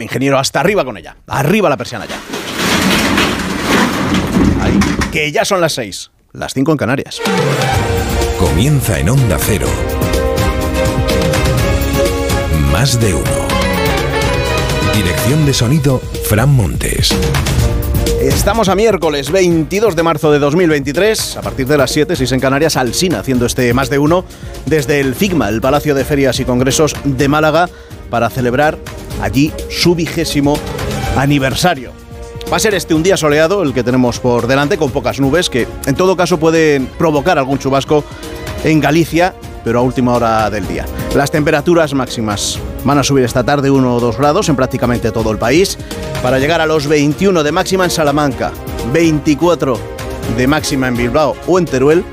Ingeniero, hasta arriba con ella. Arriba la persiana ya. que ya son las seis, las cinco en Canarias. Comienza en Onda Cero. Más de uno. Dirección de sonido, Fran Montes. Estamos a miércoles 22 de marzo de 2023, a partir de las 7, 6 en Canarias, Alsina haciendo este más de uno desde el FIGMA, el Palacio de Ferias y Congresos de Málaga, para celebrar allí su vigésimo aniversario. Va a ser este un día soleado el que tenemos por delante, con pocas nubes, que en todo caso pueden provocar algún chubasco en Galicia, pero a última hora del día. Las temperaturas máximas van a subir esta tarde 1 o 2 grados en prácticamente todo el país, para llegar a los 21 de máxima en Salamanca, 24 de máxima en Bilbao o en Teruel,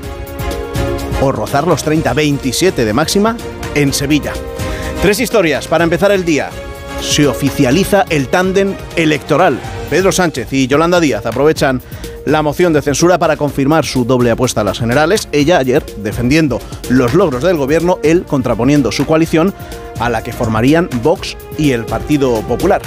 o rozar los 30, 27 de máxima en Sevilla. Tres historias para empezar el día. Se oficializa el tándem electoral. Pedro Sánchez y Yolanda Díaz aprovechan la moción de censura para confirmar su doble apuesta a las generales. Ella ayer defendiendo los logros del gobierno, él contraponiendo su coalición a la que formarían Vox y el Partido Popular.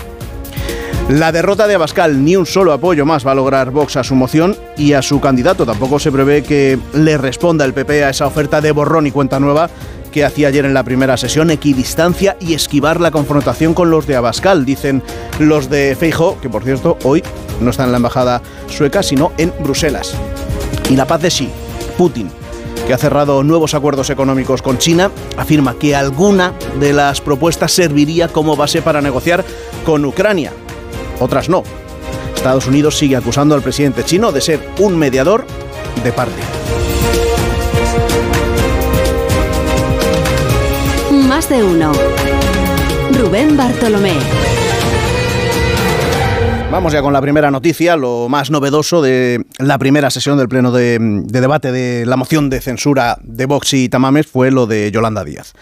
La derrota de Abascal, ni un solo apoyo más va a lograr Vox a su moción y a su candidato. Tampoco se prevé que le responda el PP a esa oferta de borrón y cuenta nueva que hacía ayer en la primera sesión, equidistancia y esquivar la confrontación con los de Abascal, dicen los de Feijo, que por cierto hoy no está en la embajada sueca, sino en Bruselas. Y la paz de Xi, Putin, que ha cerrado nuevos acuerdos económicos con China, afirma que alguna de las propuestas serviría como base para negociar con Ucrania, otras no. Estados Unidos sigue acusando al presidente chino de ser un mediador de parte. Más de uno. Rubén Bartolomé. Vamos ya con la primera noticia, lo más novedoso de la primera sesión del pleno de, debate de la moción de censura de Vox y Tamames fue lo de Yolanda Díaz,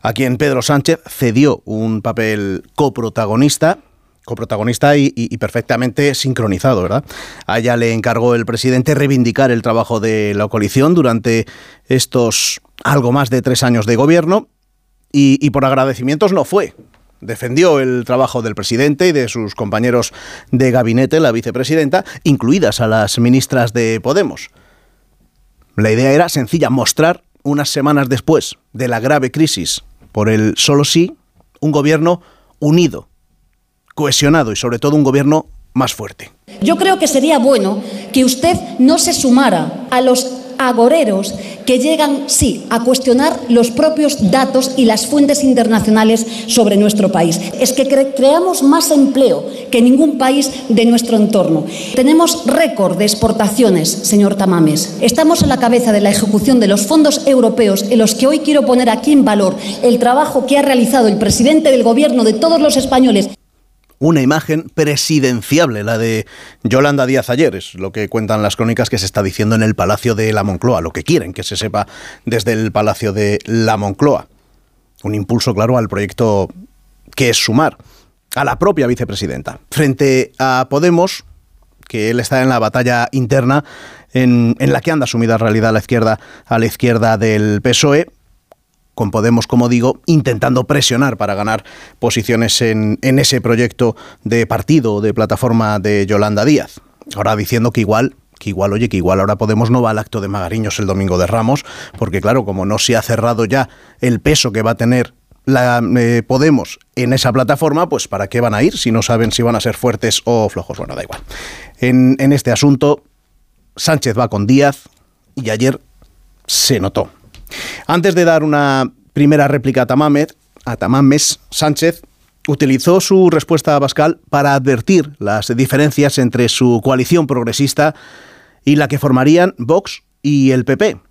a quien Pedro Sánchez cedió un papel coprotagonista coprotagonista y, y, perfectamente sincronizado, ¿verdad? A ella le encargó el presidente reivindicar el trabajo de la coalición durante estos algo más de tres años de gobierno y, por agradecimientos no fue. Defendió el trabajo del presidente y de sus compañeros de gabinete, la vicepresidenta, incluidas a las ministras de Podemos. La idea era sencilla, mostrar unas semanas después de la grave crisis por el solo sí, un gobierno unido, cohesionado y sobre todo un gobierno más fuerte. Yo creo que sería bueno que usted no se sumara a los agoreros que llegan, sí, a cuestionar los propios datos y las fuentes internacionales sobre nuestro país. Es que creamos más empleo que ningún país de nuestro entorno. Tenemos récord de exportaciones, señor Tamames. Estamos a la cabeza de la ejecución de los fondos europeos en los que hoy quiero poner aquí en valor el trabajo que ha realizado el presidente del Gobierno de todos los españoles una imagen presidenciable, la de Yolanda Díaz ayer, es lo que cuentan las crónicas que se está diciendo en el Palacio de la Moncloa, lo que quieren que se sepa desde el Palacio de la Moncloa. Un impulso claro al proyecto que es sumar a la propia vicepresidenta. Frente a Podemos, que él está en la batalla interna en, la que anda sumida en realidad la izquierda a la izquierda del PSOE, con Podemos, como digo, intentando presionar para ganar posiciones en, ese proyecto de partido, de plataforma de Yolanda Díaz. Ahora diciendo que igual que igual, oye, que igual ahora Podemos no va al acto de Magariños el domingo de Ramos, porque claro, como no se ha cerrado ya el peso que va a tener la eh, Podemos en esa plataforma, pues ¿para qué van a ir si no saben si van a ser fuertes o flojos? Bueno, da igual. En, en este asunto, Sánchez va con Díaz y ayer se notó. Antes de dar una primera réplica a Tamames, Sánchez utilizó su respuesta a Pascal para advertir las diferencias entre su coalición progresista y la que formarían Vox y el PP.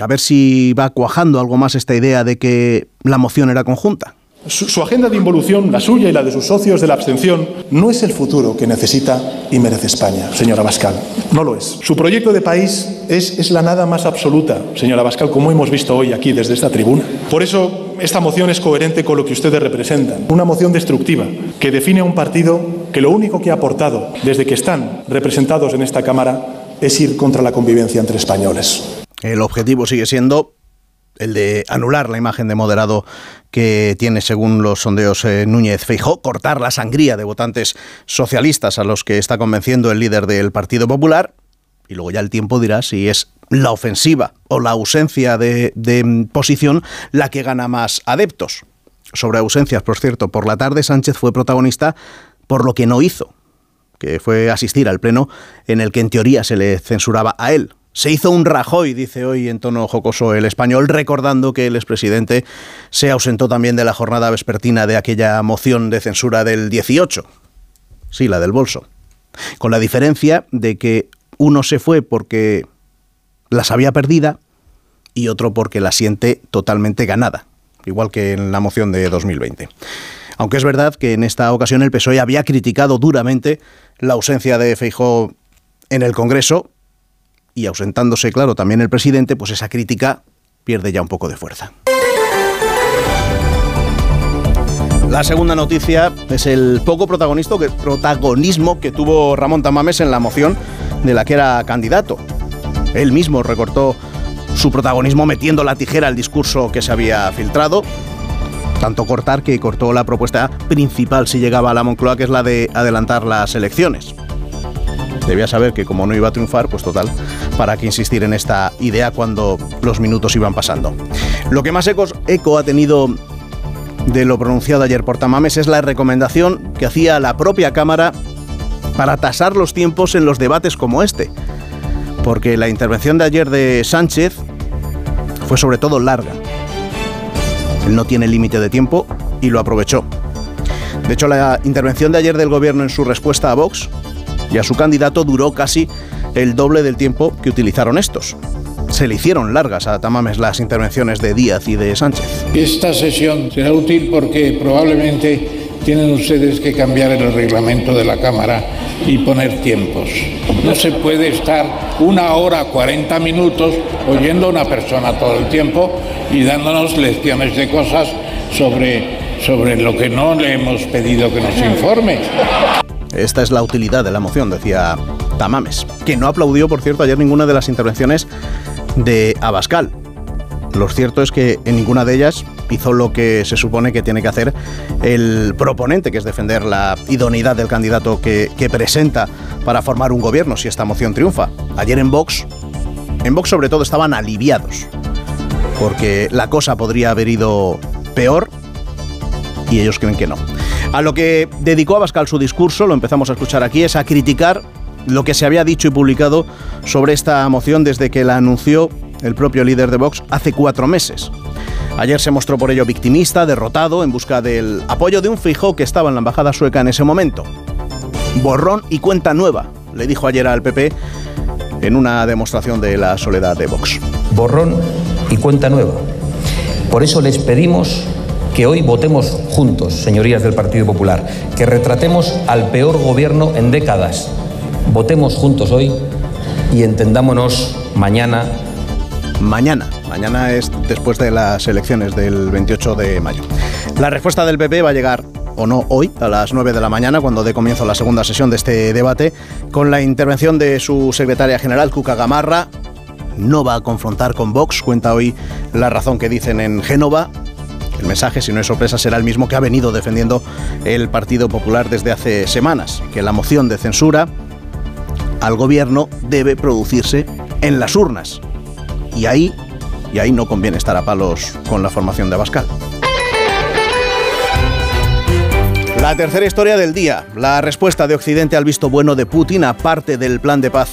A ver si va cuajando algo más esta idea de que la moción era conjunta. Su, agenda de involución, la suya y la de sus socios de la abstención, no es el futuro que necesita y merece España, señora Bascal. No lo es. Su proyecto de país es, es la nada más absoluta, señora Bascal, como hemos visto hoy aquí desde esta tribuna. Por eso, esta moción es coherente con lo que ustedes representan. Una moción destructiva que define a un partido que lo único que ha aportado desde que están representados en esta Cámara es ir contra la convivencia entre españoles. El objetivo sigue siendo el de anular la imagen de moderado que tiene, según los sondeos, eh, Núñez Feijó, cortar la sangría de votantes socialistas a los que está convenciendo el líder del Partido Popular, y luego ya el tiempo dirá si es la ofensiva o la ausencia de, de posición la que gana más adeptos. Sobre ausencias, por cierto, por la tarde Sánchez fue protagonista por lo que no hizo, que fue asistir al pleno en el que en teoría se le censuraba a él, se hizo un Rajoy, dice hoy en tono jocoso el español, recordando que el expresidente se ausentó también de la jornada vespertina de aquella moción de censura del 18. Sí, la del bolso. Con la diferencia de que uno se fue porque la sabía perdida y otro porque la siente totalmente ganada, igual que en la moción de 2020. Aunque es verdad que en esta ocasión el PSOE había criticado duramente la ausencia de Feijó en el Congreso y ausentándose, claro, también el presidente, pues esa crítica pierde ya un poco de fuerza. La segunda noticia es el poco protagonismo que tuvo Ramón Tamames en la moción de la que era candidato. Él mismo recortó su protagonismo metiendo la tijera al discurso que se había filtrado. Tanto cortar que cortó la propuesta principal si llegaba a la Moncloa, que es la de adelantar las elecciones debía saber que como no iba a triunfar, pues total, para qué insistir en esta idea cuando los minutos iban pasando. Lo que más eco ha tenido de lo pronunciado ayer por Tamames es la recomendación que hacía la propia Cámara para tasar los tiempos en los debates como este. Porque la intervención de ayer de Sánchez fue sobre todo larga. Él no tiene límite de tiempo y lo aprovechó. De hecho, la intervención de ayer del gobierno en su respuesta a Vox y a su candidato duró casi el doble del tiempo que utilizaron estos. Se le hicieron largas a Tamames las intervenciones de Díaz y de Sánchez. Esta sesión será útil porque probablemente tienen ustedes que cambiar el reglamento de la Cámara y poner tiempos. No se puede estar una hora, 40 minutos oyendo a una persona todo el tiempo y dándonos lecciones de cosas sobre, sobre lo que no le hemos pedido que nos informe. Esta es la utilidad de la moción, decía Tamames, que no aplaudió, por cierto, ayer ninguna de las intervenciones de Abascal. Lo cierto es que en ninguna de ellas hizo lo que se supone que tiene que hacer el proponente, que es defender la idoneidad del candidato que, presenta para formar un gobierno si esta moción triunfa. Ayer en Vox, en Vox sobre todo estaban aliviados, porque la cosa podría haber ido peor y ellos creen que no. A lo que dedicó Abascal su discurso, lo empezamos a escuchar aquí, es a criticar lo que se había dicho y publicado sobre esta moción desde que la anunció el propio líder de Vox hace cuatro meses. Ayer se mostró por ello victimista, derrotado, en busca del apoyo de un fijo que estaba en la embajada sueca en ese momento. Borrón y cuenta nueva, le dijo ayer al PP en una demostración de la soledad de Vox. Borrón y cuenta nueva. Por eso les pedimos que hoy votemos juntos, señorías del Partido Popular, que retratemos al peor gobierno en décadas. Votemos juntos hoy y entendámonos mañana. Mañana, mañana es después de las elecciones del 28 de mayo. La respuesta del PP va a llegar o no hoy, a las 9 de la mañana, cuando dé comienzo la segunda sesión de este debate, con la intervención de su secretaria general, Cuca Gamarra. No va a confrontar con Vox, cuenta hoy la razón que dicen en Génova. El mensaje, si no es sorpresa, será el mismo que ha venido defendiendo el Partido Popular desde hace semanas, que la moción de censura al gobierno debe producirse en las urnas. Y ahí, y ahí no conviene estar a palos con la formación de Abascal. La tercera historia del día, la respuesta de Occidente al visto bueno de Putin a parte del plan de paz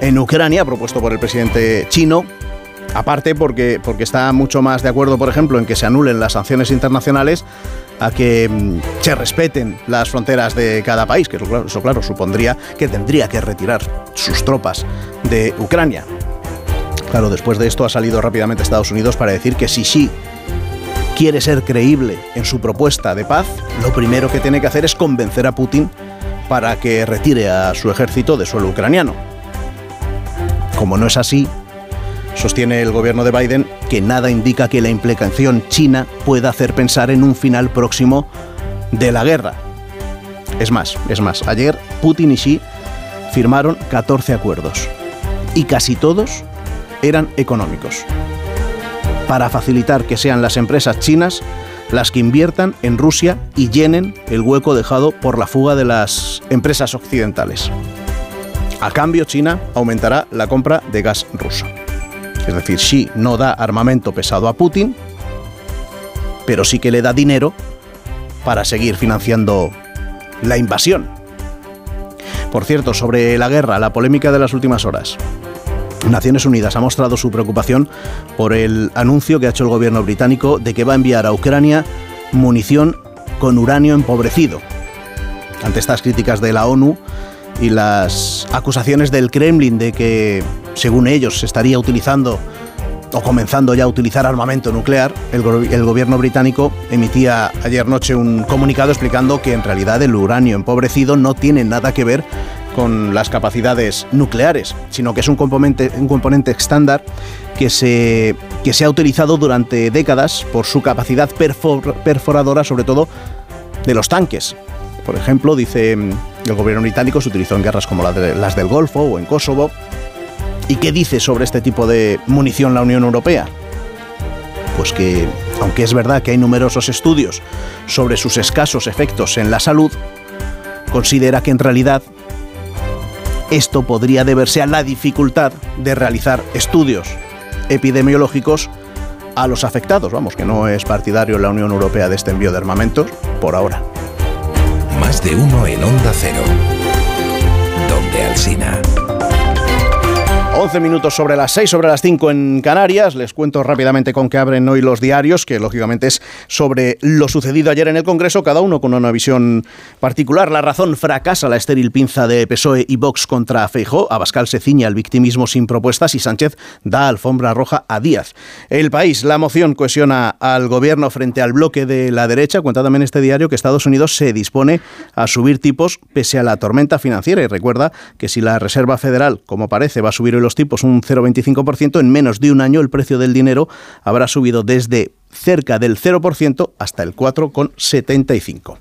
en Ucrania propuesto por el presidente chino Aparte porque, porque está mucho más de acuerdo, por ejemplo, en que se anulen las sanciones internacionales a que mm, se respeten las fronteras de cada país, que eso, eso claro supondría que tendría que retirar sus tropas de Ucrania. Claro, después de esto ha salido rápidamente Estados Unidos para decir que si sí quiere ser creíble en su propuesta de paz, lo primero que tiene que hacer es convencer a Putin para que retire a su ejército de suelo ucraniano. Como no es así, Sostiene el gobierno de Biden que nada indica que la implicación china pueda hacer pensar en un final próximo de la guerra. Es más, es más, ayer Putin y Xi firmaron 14 acuerdos y casi todos eran económicos. para facilitar que sean las empresas chinas las que inviertan en Rusia y llenen el hueco dejado por la fuga de las empresas occidentales. A cambio, China aumentará la compra de gas ruso. Es decir, Xi no da armamento pesado a Putin, pero sí que le da dinero para seguir financiando la invasión. Por cierto, sobre la guerra, la polémica de las últimas horas. Naciones Unidas ha mostrado su preocupación por el anuncio que ha hecho el gobierno británico de que va a enviar a Ucrania munición con uranio empobrecido. Ante estas críticas de la ONU y las acusaciones del Kremlin de que, según ellos, se estaría utilizando o comenzando ya a utilizar armamento nuclear, el, gobierno británico emitía ayer noche un comunicado explicando que en realidad el uranio empobrecido no tiene nada que ver con las capacidades nucleares, sino que es un componente, un componente estándar que se, que se ha utilizado durante décadas por su capacidad perforadora, sobre todo de los tanques. Por ejemplo, dice el gobierno británico, se utilizó en guerras como las del Golfo o en Kosovo. ¿Y qué dice sobre este tipo de munición la Unión Europea? Pues que, aunque es verdad que hay numerosos estudios sobre sus escasos efectos en la salud, considera que en realidad esto podría deberse a la dificultad de realizar estudios epidemiológicos a los afectados. Vamos, que no es partidario la Unión Europea de este envío de armamentos por ahora. Más de uno en Onda Cero. Donde Alcina. 11 minutos sobre las 6, sobre las 5 en Canarias. Les cuento rápidamente con qué abren hoy los diarios, que lógicamente es sobre lo sucedido ayer en el Congreso, cada uno con una visión particular. La razón fracasa la estéril pinza de PSOE y Vox contra Feijó. Abascal se ciña al victimismo sin propuestas y Sánchez da alfombra roja a Díaz. El país, la moción cohesiona al gobierno frente al bloque de la derecha. Cuenta también este diario que Estados Unidos se dispone a subir tipos pese a la tormenta financiera. Y recuerda que si la Reserva Federal, como parece, va a subir los tipos un 0,25%, en menos de un año el precio del dinero habrá subido desde cerca del 0% hasta el 4,75.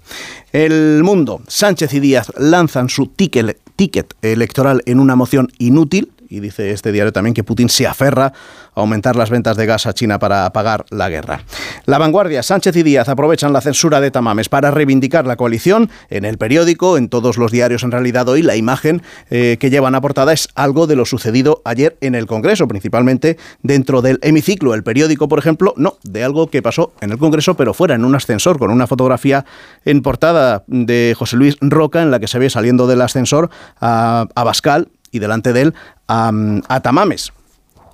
El mundo, Sánchez y Díaz lanzan su ticket, ticket electoral en una moción inútil y dice este diario también que Putin se aferra a aumentar las ventas de gas a China para pagar la guerra. La vanguardia, Sánchez y Díaz aprovechan la censura de Tamames para reivindicar la coalición. En el periódico, en todos los diarios en realidad hoy, la imagen eh, que llevan a portada es algo de lo sucedido ayer en el Congreso, principalmente dentro del hemiciclo. El periódico, por ejemplo, no, de algo que pasó en el Congreso, pero fuera, en un ascensor, con una fotografía en portada de José Luis Roca, en la que se ve saliendo del ascensor a, a Bascal delante de él a, Tamames.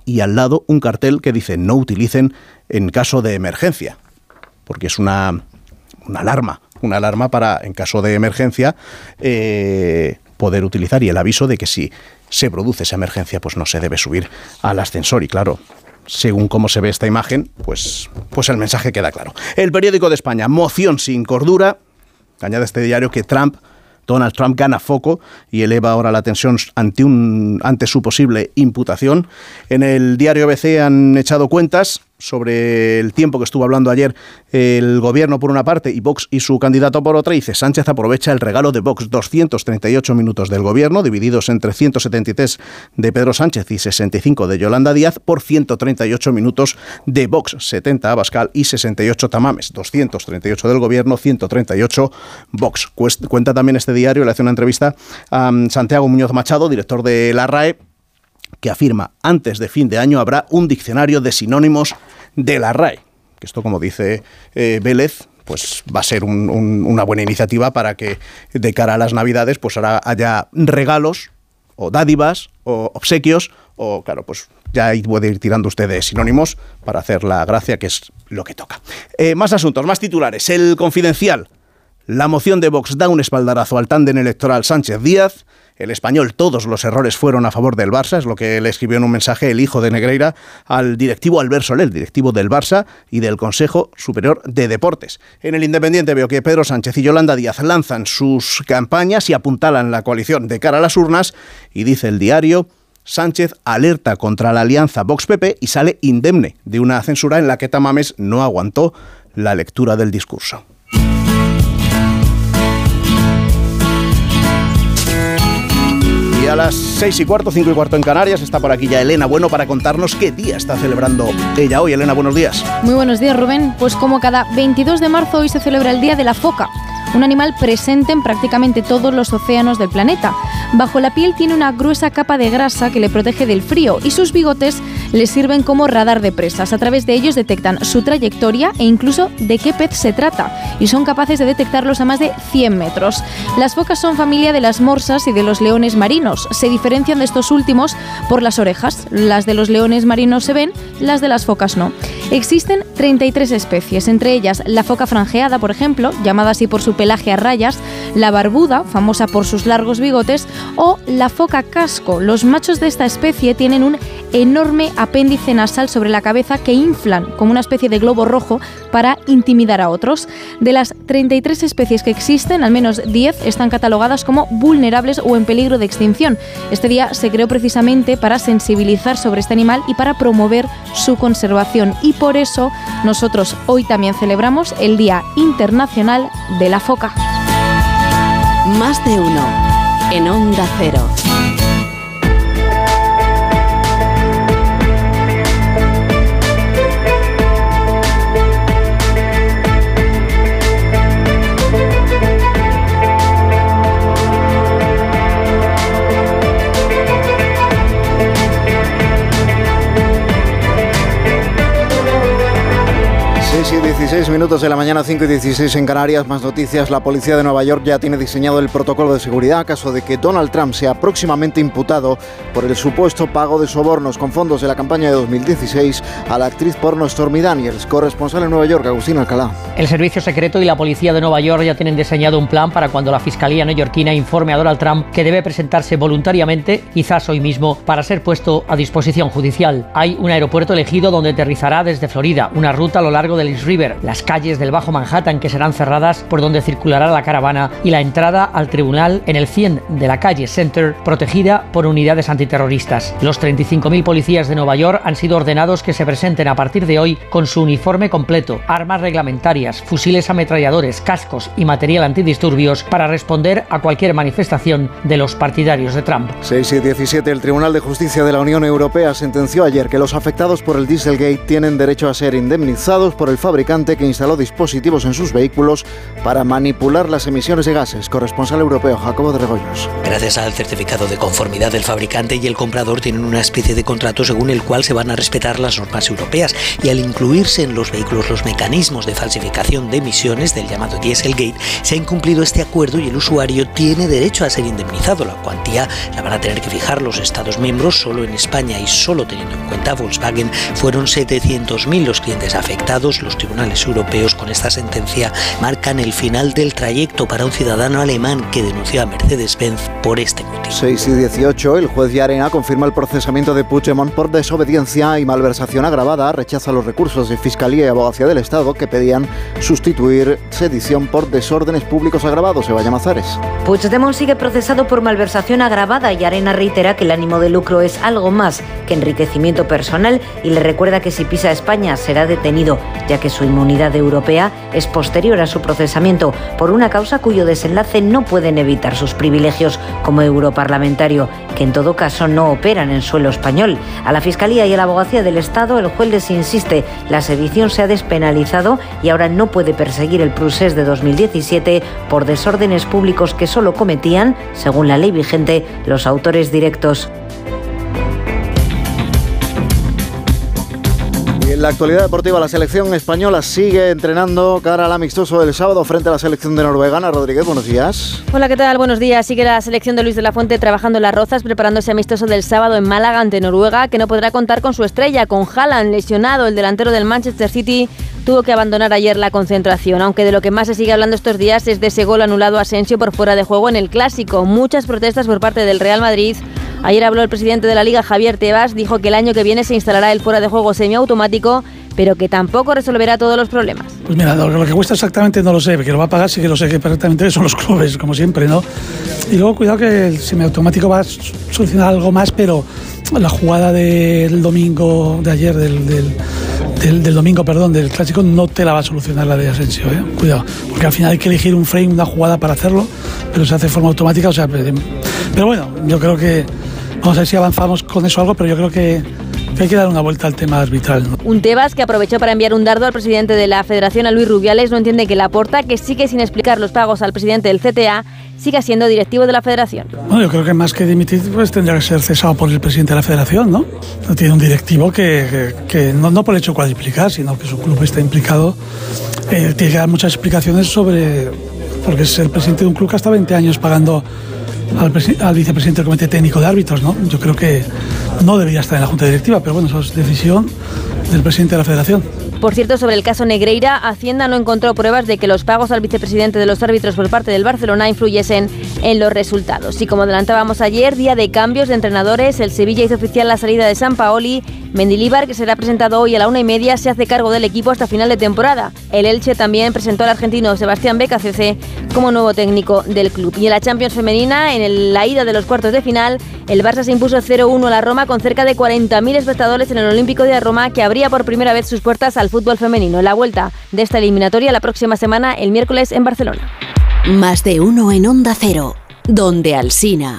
Y al lado un cartel que dice no utilicen en caso de emergencia, porque es una, una alarma, una alarma para, en caso de emergencia, eh, poder utilizar y el aviso de que si se produce esa emergencia, pues no se debe subir al ascensor. Y claro, según cómo se ve esta imagen, pues, pues el mensaje queda claro. El periódico de España, moción sin cordura, añade este diario que Trump Donald Trump gana foco y eleva ahora la tensión ante, un, ante su posible imputación. En el diario ABC han echado cuentas sobre el tiempo que estuvo hablando ayer el gobierno por una parte y Vox y su candidato por otra, dice Sánchez aprovecha el regalo de Vox, 238 minutos del gobierno, divididos entre 173 de Pedro Sánchez y 65 de Yolanda Díaz, por 138 minutos de Vox, 70 Abascal y 68 Tamames, 238 del gobierno, 138 Vox. Cuenta también este diario, le hace una entrevista a mm, Santiago Muñoz Machado, director de la RAE, que afirma antes de fin de año habrá un diccionario de sinónimos de la RAE. Que esto, como dice eh, Vélez, pues va a ser una buena iniciativa para que de cara a las Navidades pues ahora haya regalos o dádivas o obsequios o claro, pues ya puede ir tirando usted de sinónimos para hacer la gracia que es lo que toca. Eh, más asuntos, más titulares. El confidencial. La moción de Vox da un espaldarazo al tándem electoral Sánchez Díaz el español, todos los errores fueron a favor del Barça, es lo que le escribió en un mensaje el hijo de Negreira al directivo Albert Soler, directivo del Barça y del Consejo Superior de Deportes. En el Independiente veo que Pedro Sánchez y Yolanda Díaz lanzan sus campañas y apuntalan la coalición de cara a las urnas y dice el diario Sánchez alerta contra la alianza Vox-PP y sale indemne de una censura en la que Tamames no aguantó la lectura del discurso. A las 6 y cuarto, 5 y cuarto en Canarias. Está por aquí ya Elena Bueno para contarnos qué día está celebrando ella hoy. Elena, buenos días. Muy buenos días, Rubén. Pues como cada 22 de marzo, hoy se celebra el Día de la Foca un animal presente en prácticamente todos los océanos del planeta. Bajo la piel tiene una gruesa capa de grasa que le protege del frío y sus bigotes le sirven como radar de presas. A través de ellos detectan su trayectoria e incluso de qué pez se trata y son capaces de detectarlos a más de 100 metros. Las focas son familia de las morsas y de los leones marinos. Se diferencian de estos últimos por las orejas. Las de los leones marinos se ven, las de las focas no. Existen 33 especies, entre ellas la foca franjeada, por ejemplo, llamada así por su pelaje a rayas, la barbuda, famosa por sus largos bigotes, o la foca casco. Los machos de esta especie tienen un enorme apéndice nasal sobre la cabeza que inflan como una especie de globo rojo para intimidar a otros. De las 33 especies que existen, al menos 10 están catalogadas como vulnerables o en peligro de extinción. Este día se creó precisamente para sensibilizar sobre este animal y para promover su conservación. Y por eso nosotros hoy también celebramos el Día Internacional de la Foca. Más de uno en Onda Cero. 16 minutos de la mañana, 5 y 16 en Canarias. Más noticias. La policía de Nueva York ya tiene diseñado el protocolo de seguridad caso de que Donald Trump sea próximamente imputado por el supuesto pago de sobornos con fondos de la campaña de 2016 a la actriz porno Stormy Daniels. Corresponsal en Nueva York, Agustín Alcalá. El Servicio Secreto y la Policía de Nueva York ya tienen diseñado un plan para cuando la Fiscalía neoyorquina informe a Donald Trump que debe presentarse voluntariamente, quizás hoy mismo, para ser puesto a disposición judicial. Hay un aeropuerto elegido donde aterrizará desde Florida, una ruta a lo largo del East River las calles del Bajo Manhattan que serán cerradas por donde circulará la caravana y la entrada al tribunal en el 100 de la calle Center, protegida por unidades antiterroristas. Los 35.000 policías de Nueva York han sido ordenados que se presenten a partir de hoy con su uniforme completo, armas reglamentarias, fusiles ametralladores, cascos y material antidisturbios para responder a cualquier manifestación de los partidarios de Trump. 6 y 17. El Tribunal de Justicia de la Unión Europea sentenció ayer que los afectados por el Dieselgate tienen derecho a ser indemnizados por el fabricante que instaló dispositivos en sus vehículos para manipular las emisiones de gases. Corresponsal europeo Jacobo de Regoyos. Gracias al certificado de conformidad del fabricante y el comprador tienen una especie de contrato según el cual se van a respetar las normas europeas y al incluirse en los vehículos los mecanismos de falsificación de emisiones del llamado Dieselgate, se ha incumplido este acuerdo y el usuario tiene derecho a ser indemnizado. La cuantía la van a tener que fijar los Estados miembros. Solo en España y solo teniendo en cuenta Volkswagen fueron 700.000 los clientes afectados. Los tribunales europeos con esta sentencia marcan el final del trayecto para un ciudadano alemán que denunció a Mercedes-Benz por este motivo. 6 y 18, el juez Yarena confirma el procesamiento de Puigdemont por desobediencia y malversación agravada, rechaza los recursos de Fiscalía y Abogacía del Estado que pedían sustituir sedición por desórdenes públicos agravados. Eva Mazares. Puigdemont sigue procesado por malversación agravada y Arena reitera que el ánimo de lucro es algo más que enriquecimiento personal y le recuerda que si pisa España será detenido, ya que su inmunidad europea es posterior a su procesamiento por una causa cuyo desenlace no pueden evitar sus privilegios como europarlamentario, que en todo caso no operan en suelo español. A la Fiscalía y a la Abogacía del Estado el juez les insiste, la sedición se ha despenalizado y ahora no puede perseguir el procés de 2017 por desórdenes públicos que solo cometían, según la ley vigente, los autores directos. La actualidad deportiva, la selección española sigue entrenando cara al amistoso del sábado frente a la selección de Noruega. Rodríguez, buenos días. Hola, ¿qué tal? Buenos días. Sigue la selección de Luis de la Fuente trabajando en las rozas, preparándose amistoso del sábado en Málaga ante Noruega, que no podrá contar con su estrella, con Haaland lesionado, el delantero del Manchester City tuvo que abandonar ayer la concentración, aunque de lo que más se sigue hablando estos días es de ese gol anulado a Asensio por fuera de juego en el Clásico. Muchas protestas por parte del Real Madrid. Ayer habló el presidente de la Liga, Javier Tebas, dijo que el año que viene se instalará el fuera de juego semiautomático pero que tampoco resolverá todos los problemas. Pues mira, lo que cuesta exactamente no lo sé, que lo va a pagar sí que lo sé que perfectamente son los clubes, como siempre, ¿no? Y luego cuidado que el semiautomático va a solucionar algo más, pero la jugada del domingo, de ayer, del, del, domingo, perdón, del clásico, no te la va a solucionar la de Asensio, ¿eh? Cuidado, porque al final hay que elegir un frame, una jugada para hacerlo, pero se hace de forma automática, o sea, Pero bueno, yo creo que vamos a ver si avanzamos con eso algo, pero yo creo que, hay que dar una vuelta al tema arbitral. Un Tebas que aprovechó para enviar un dardo al presidente de la Federación, a Luis Rubiales, no entiende que la porta, que sigue sin explicar los pagos al presidente del CTA, siga siendo directivo de la Federación. Bueno, yo creo que más que dimitir, pues tendría que ser cesado por el presidente de la Federación, ¿no? No tiene un directivo que, que, no, no, por el hecho de cuadriplicar, sino que su club está implicado. Eh, tiene que dar muchas explicaciones sobre. Porque es el presidente de un club que hasta 20 años pagando al, vicepresidente del Comité Técnico de Árbitros, ¿no? Yo creo que no debería estar en la Junta Directiva, pero bueno, eso es decisión del presidente de la Federación. Por cierto, sobre el caso Negreira, Hacienda no encontró pruebas de que los pagos al vicepresidente de los árbitros por parte del Barcelona influyesen en los resultados. Y como adelantábamos ayer, día de cambios de entrenadores, el Sevilla hizo oficial la salida de San Paoli. Mendilíbar, que será presentado hoy a la una y media, se hace cargo del equipo hasta final de temporada. El Elche también presentó al argentino Sebastián CC como nuevo técnico del club. Y en la Champions femenina, en la ida de los cuartos de final, el Barça se impuso 0-1 a la Roma con cerca de 40.000 espectadores en el Olímpico de Roma, que abría por primera vez sus puertas al fútbol femenino. La vuelta de esta eliminatoria la próxima semana, el miércoles en Barcelona. Más de uno en Onda Cero, donde Alsina.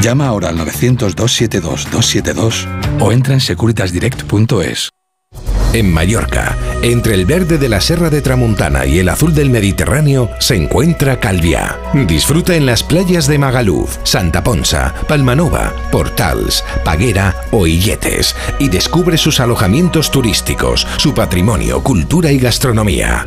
Llama ahora al 900-272-272 o entra en securitasdirect.es. En Mallorca, entre el verde de la Serra de Tramuntana y el azul del Mediterráneo, se encuentra Calviá. Disfruta en las playas de Magaluf, Santa Ponsa, Palmanova, Portals, Paguera o Illetes y descubre sus alojamientos turísticos, su patrimonio, cultura y gastronomía.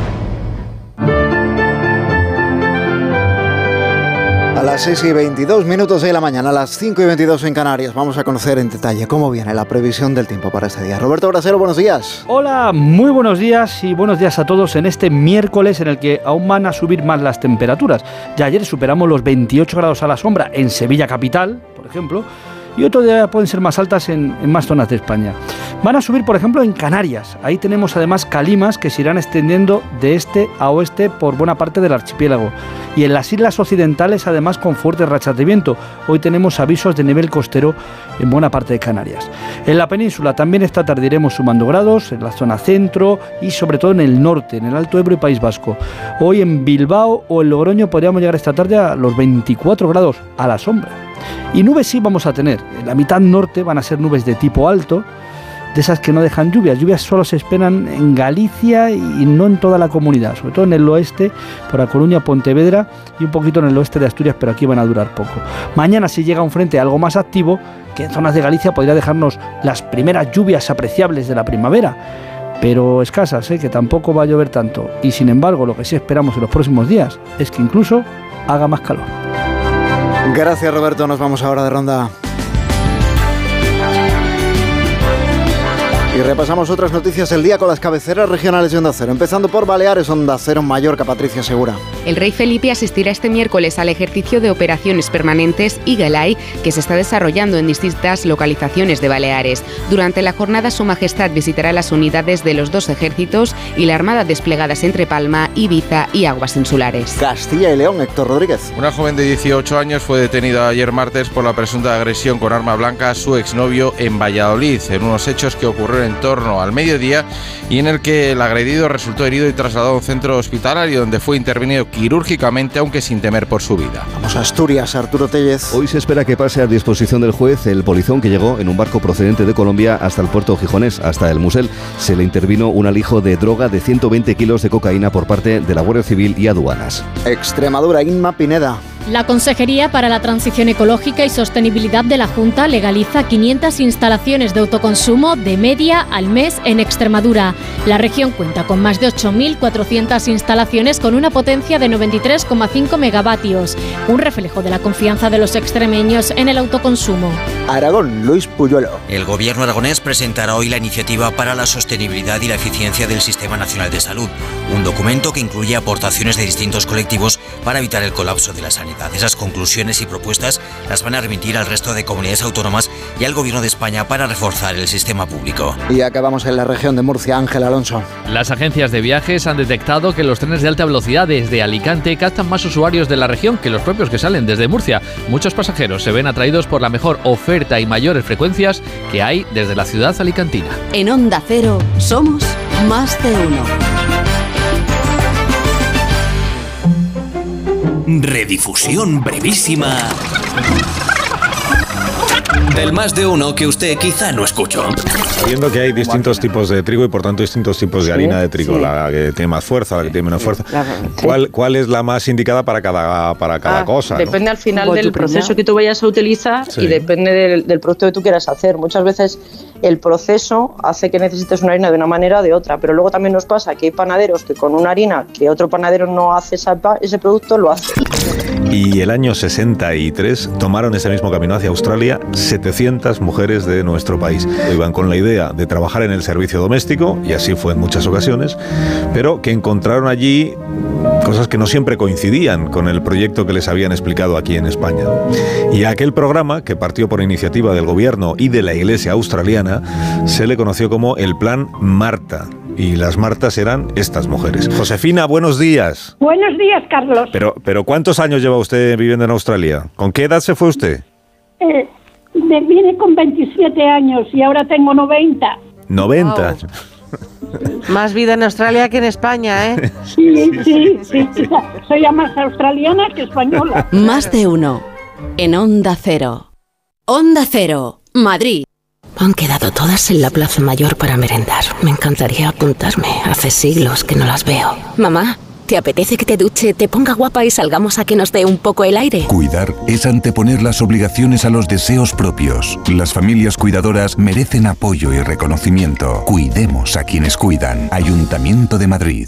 A las 6 y 22 minutos de la mañana, a las 5 y 22 en Canarias, vamos a conocer en detalle cómo viene la previsión del tiempo para este día. Roberto Brasero, buenos días. Hola, muy buenos días y buenos días a todos en este miércoles en el que aún van a subir más las temperaturas. Ya ayer superamos los 28 grados a la sombra en Sevilla capital, por ejemplo y otro día pueden ser más altas en, más zonas de España. Van a subir, por ejemplo, en Canarias. Ahí tenemos además calimas que se irán extendiendo de este a oeste por buena parte del archipiélago. Y en las islas occidentales, además, con fuertes rachas de viento. Hoy tenemos avisos de nivel costero en buena parte de Canarias. En la península también esta tarde iremos sumando grados, en la zona centro y sobre todo en el norte, en el Alto Ebro y País Vasco. Hoy en Bilbao o en Logroño podríamos llegar esta tarde a los 24 grados a la sombra. Y nubes sí vamos a tener. En la mitad norte van a ser nubes de tipo alto, de esas que no dejan lluvias. Lluvias solo se esperan en Galicia y no en toda la comunidad, sobre todo en el oeste, por A Coruña, Pontevedra y un poquito en el oeste de Asturias, pero aquí van a durar poco. Mañana si llega un frente algo más activo, que en zonas de Galicia podría dejarnos las primeras lluvias apreciables de la primavera pero escasas, ¿eh? que tampoco va a llover tanto. Y sin embargo, lo que sí esperamos en los próximos días es que incluso haga más calor. Gracias Roberto, nos vamos ahora de ronda. Y repasamos otras noticias del día con las cabeceras regionales de Onda Cero. Empezando por Baleares, Onda Cero, Mallorca, Patricia Segura. El rey Felipe asistirá este miércoles al ejercicio de operaciones permanentes Eye que se está desarrollando en distintas localizaciones de Baleares. Durante la jornada, Su Majestad visitará las unidades de los dos ejércitos y la Armada desplegadas entre Palma, Ibiza y aguas insulares. Castilla y León, Héctor Rodríguez. Una joven de 18 años fue detenida ayer martes por la presunta agresión con arma blanca a su exnovio en Valladolid, en unos hechos que ocurrieron en torno al mediodía y en el que el agredido resultó herido y trasladado a un centro hospitalario donde fue intervenido quirúrgicamente, aunque sin temer por su vida. Vamos a Asturias, Arturo Tellez. Hoy se espera que pase a disposición del juez el polizón que llegó en un barco procedente de Colombia hasta el puerto gijonés, hasta el Musel. Se le intervino un alijo de droga de 120 kilos de cocaína por parte de la Guardia Civil y aduanas. Extremadura, Inma Pineda. La Consejería para la Transición Ecológica y Sostenibilidad de la Junta legaliza 500 instalaciones de autoconsumo de media al mes en Extremadura. La región cuenta con más de 8.400 instalaciones con una potencia de 93,5 megavatios, un reflejo de la confianza de los extremeños en el autoconsumo. Aragón, Luis Puyuelo. El gobierno aragonés presentará hoy la iniciativa para la sostenibilidad y la eficiencia del Sistema Nacional de Salud, un documento que incluye aportaciones de distintos colectivos para evitar el colapso de la sanidad. Esas conclusiones y propuestas las van a remitir al resto de comunidades autónomas y al Gobierno de España para reforzar el sistema público. Y acabamos en la región de Murcia, Ángel Alonso. Las agencias de viajes han detectado que los trenes de alta velocidad desde Alicante captan más usuarios de la región que los propios que salen desde Murcia. Muchos pasajeros se ven atraídos por la mejor oferta y mayores frecuencias que hay desde la ciudad alicantina. En Onda Cero somos más de uno. Redifusión brevísima del más de uno que usted quizá no escuchó. Sabiendo que hay distintos tipos de trigo y por tanto distintos tipos de harina de trigo, sí. la que tiene más fuerza, la que tiene menos fuerza, ¿cuál, cuál es la más indicada para cada, para cada Ah, cosa? ¿no? Depende al final del proceso que tú vayas a utilizar Sí. y depende del, del producto que tú quieras hacer. Muchas veces el proceso hace que necesites una harina de una manera o de otra, pero luego también nos pasa que hay panaderos que con una harina que otro panadero no hace esa ese producto, lo hace. Y el año 63 tomaron ese mismo camino hacia Australia 700 mujeres de nuestro país. Iban con la idea de trabajar en el servicio doméstico, y así fue en muchas ocasiones, pero que encontraron allí cosas que no siempre coincidían con el proyecto que les habían explicado aquí en España. Y a aquel programa, que partió por iniciativa del gobierno y de la Iglesia australiana, se le conoció como el Plan Marta. Y las Martas eran estas mujeres. Josefina, buenos días. Buenos días, Carlos. Pero, pero ¿cuántos años lleva usted viviendo en Australia? ¿Con qué edad se fue usted? Eh, me vine con 27 años y ahora tengo 90. 90. Más vida en Australia que en España, ¿eh? Sí, sí, sí. Soy ya más australiana que española. Más de uno. En Onda Cero. Onda Cero. Madrid. Han quedado todas en la Plaza Mayor para merendar. Me encantaría apuntarme. Hace siglos que no las veo. Mamá, ¿te apetece que te duche, te ponga guapa y salgamos a que nos dé un poco el aire? Cuidar es anteponer las obligaciones a los deseos propios. Las familias cuidadoras merecen apoyo y reconocimiento. Cuidemos a quienes cuidan. Ayuntamiento de Madrid.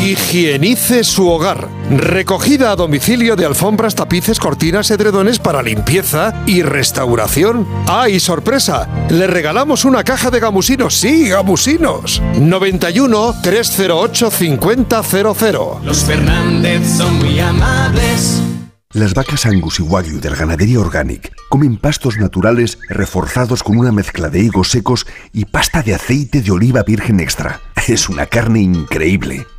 Higienice su hogar. Recogida a domicilio de alfombras, tapices, cortinas, edredones para limpieza y restauración. ¡Ah, y sorpresa! Le regalamos una caja de gamusinos. Sí, gamusinos. 91 308 5000. Los Fernández son muy amables. Las vacas Angus y Wagyu de la ganadería Organic comen pastos naturales reforzados con una mezcla de higos secos y pasta de aceite de oliva virgen extra. Es una carne increíble.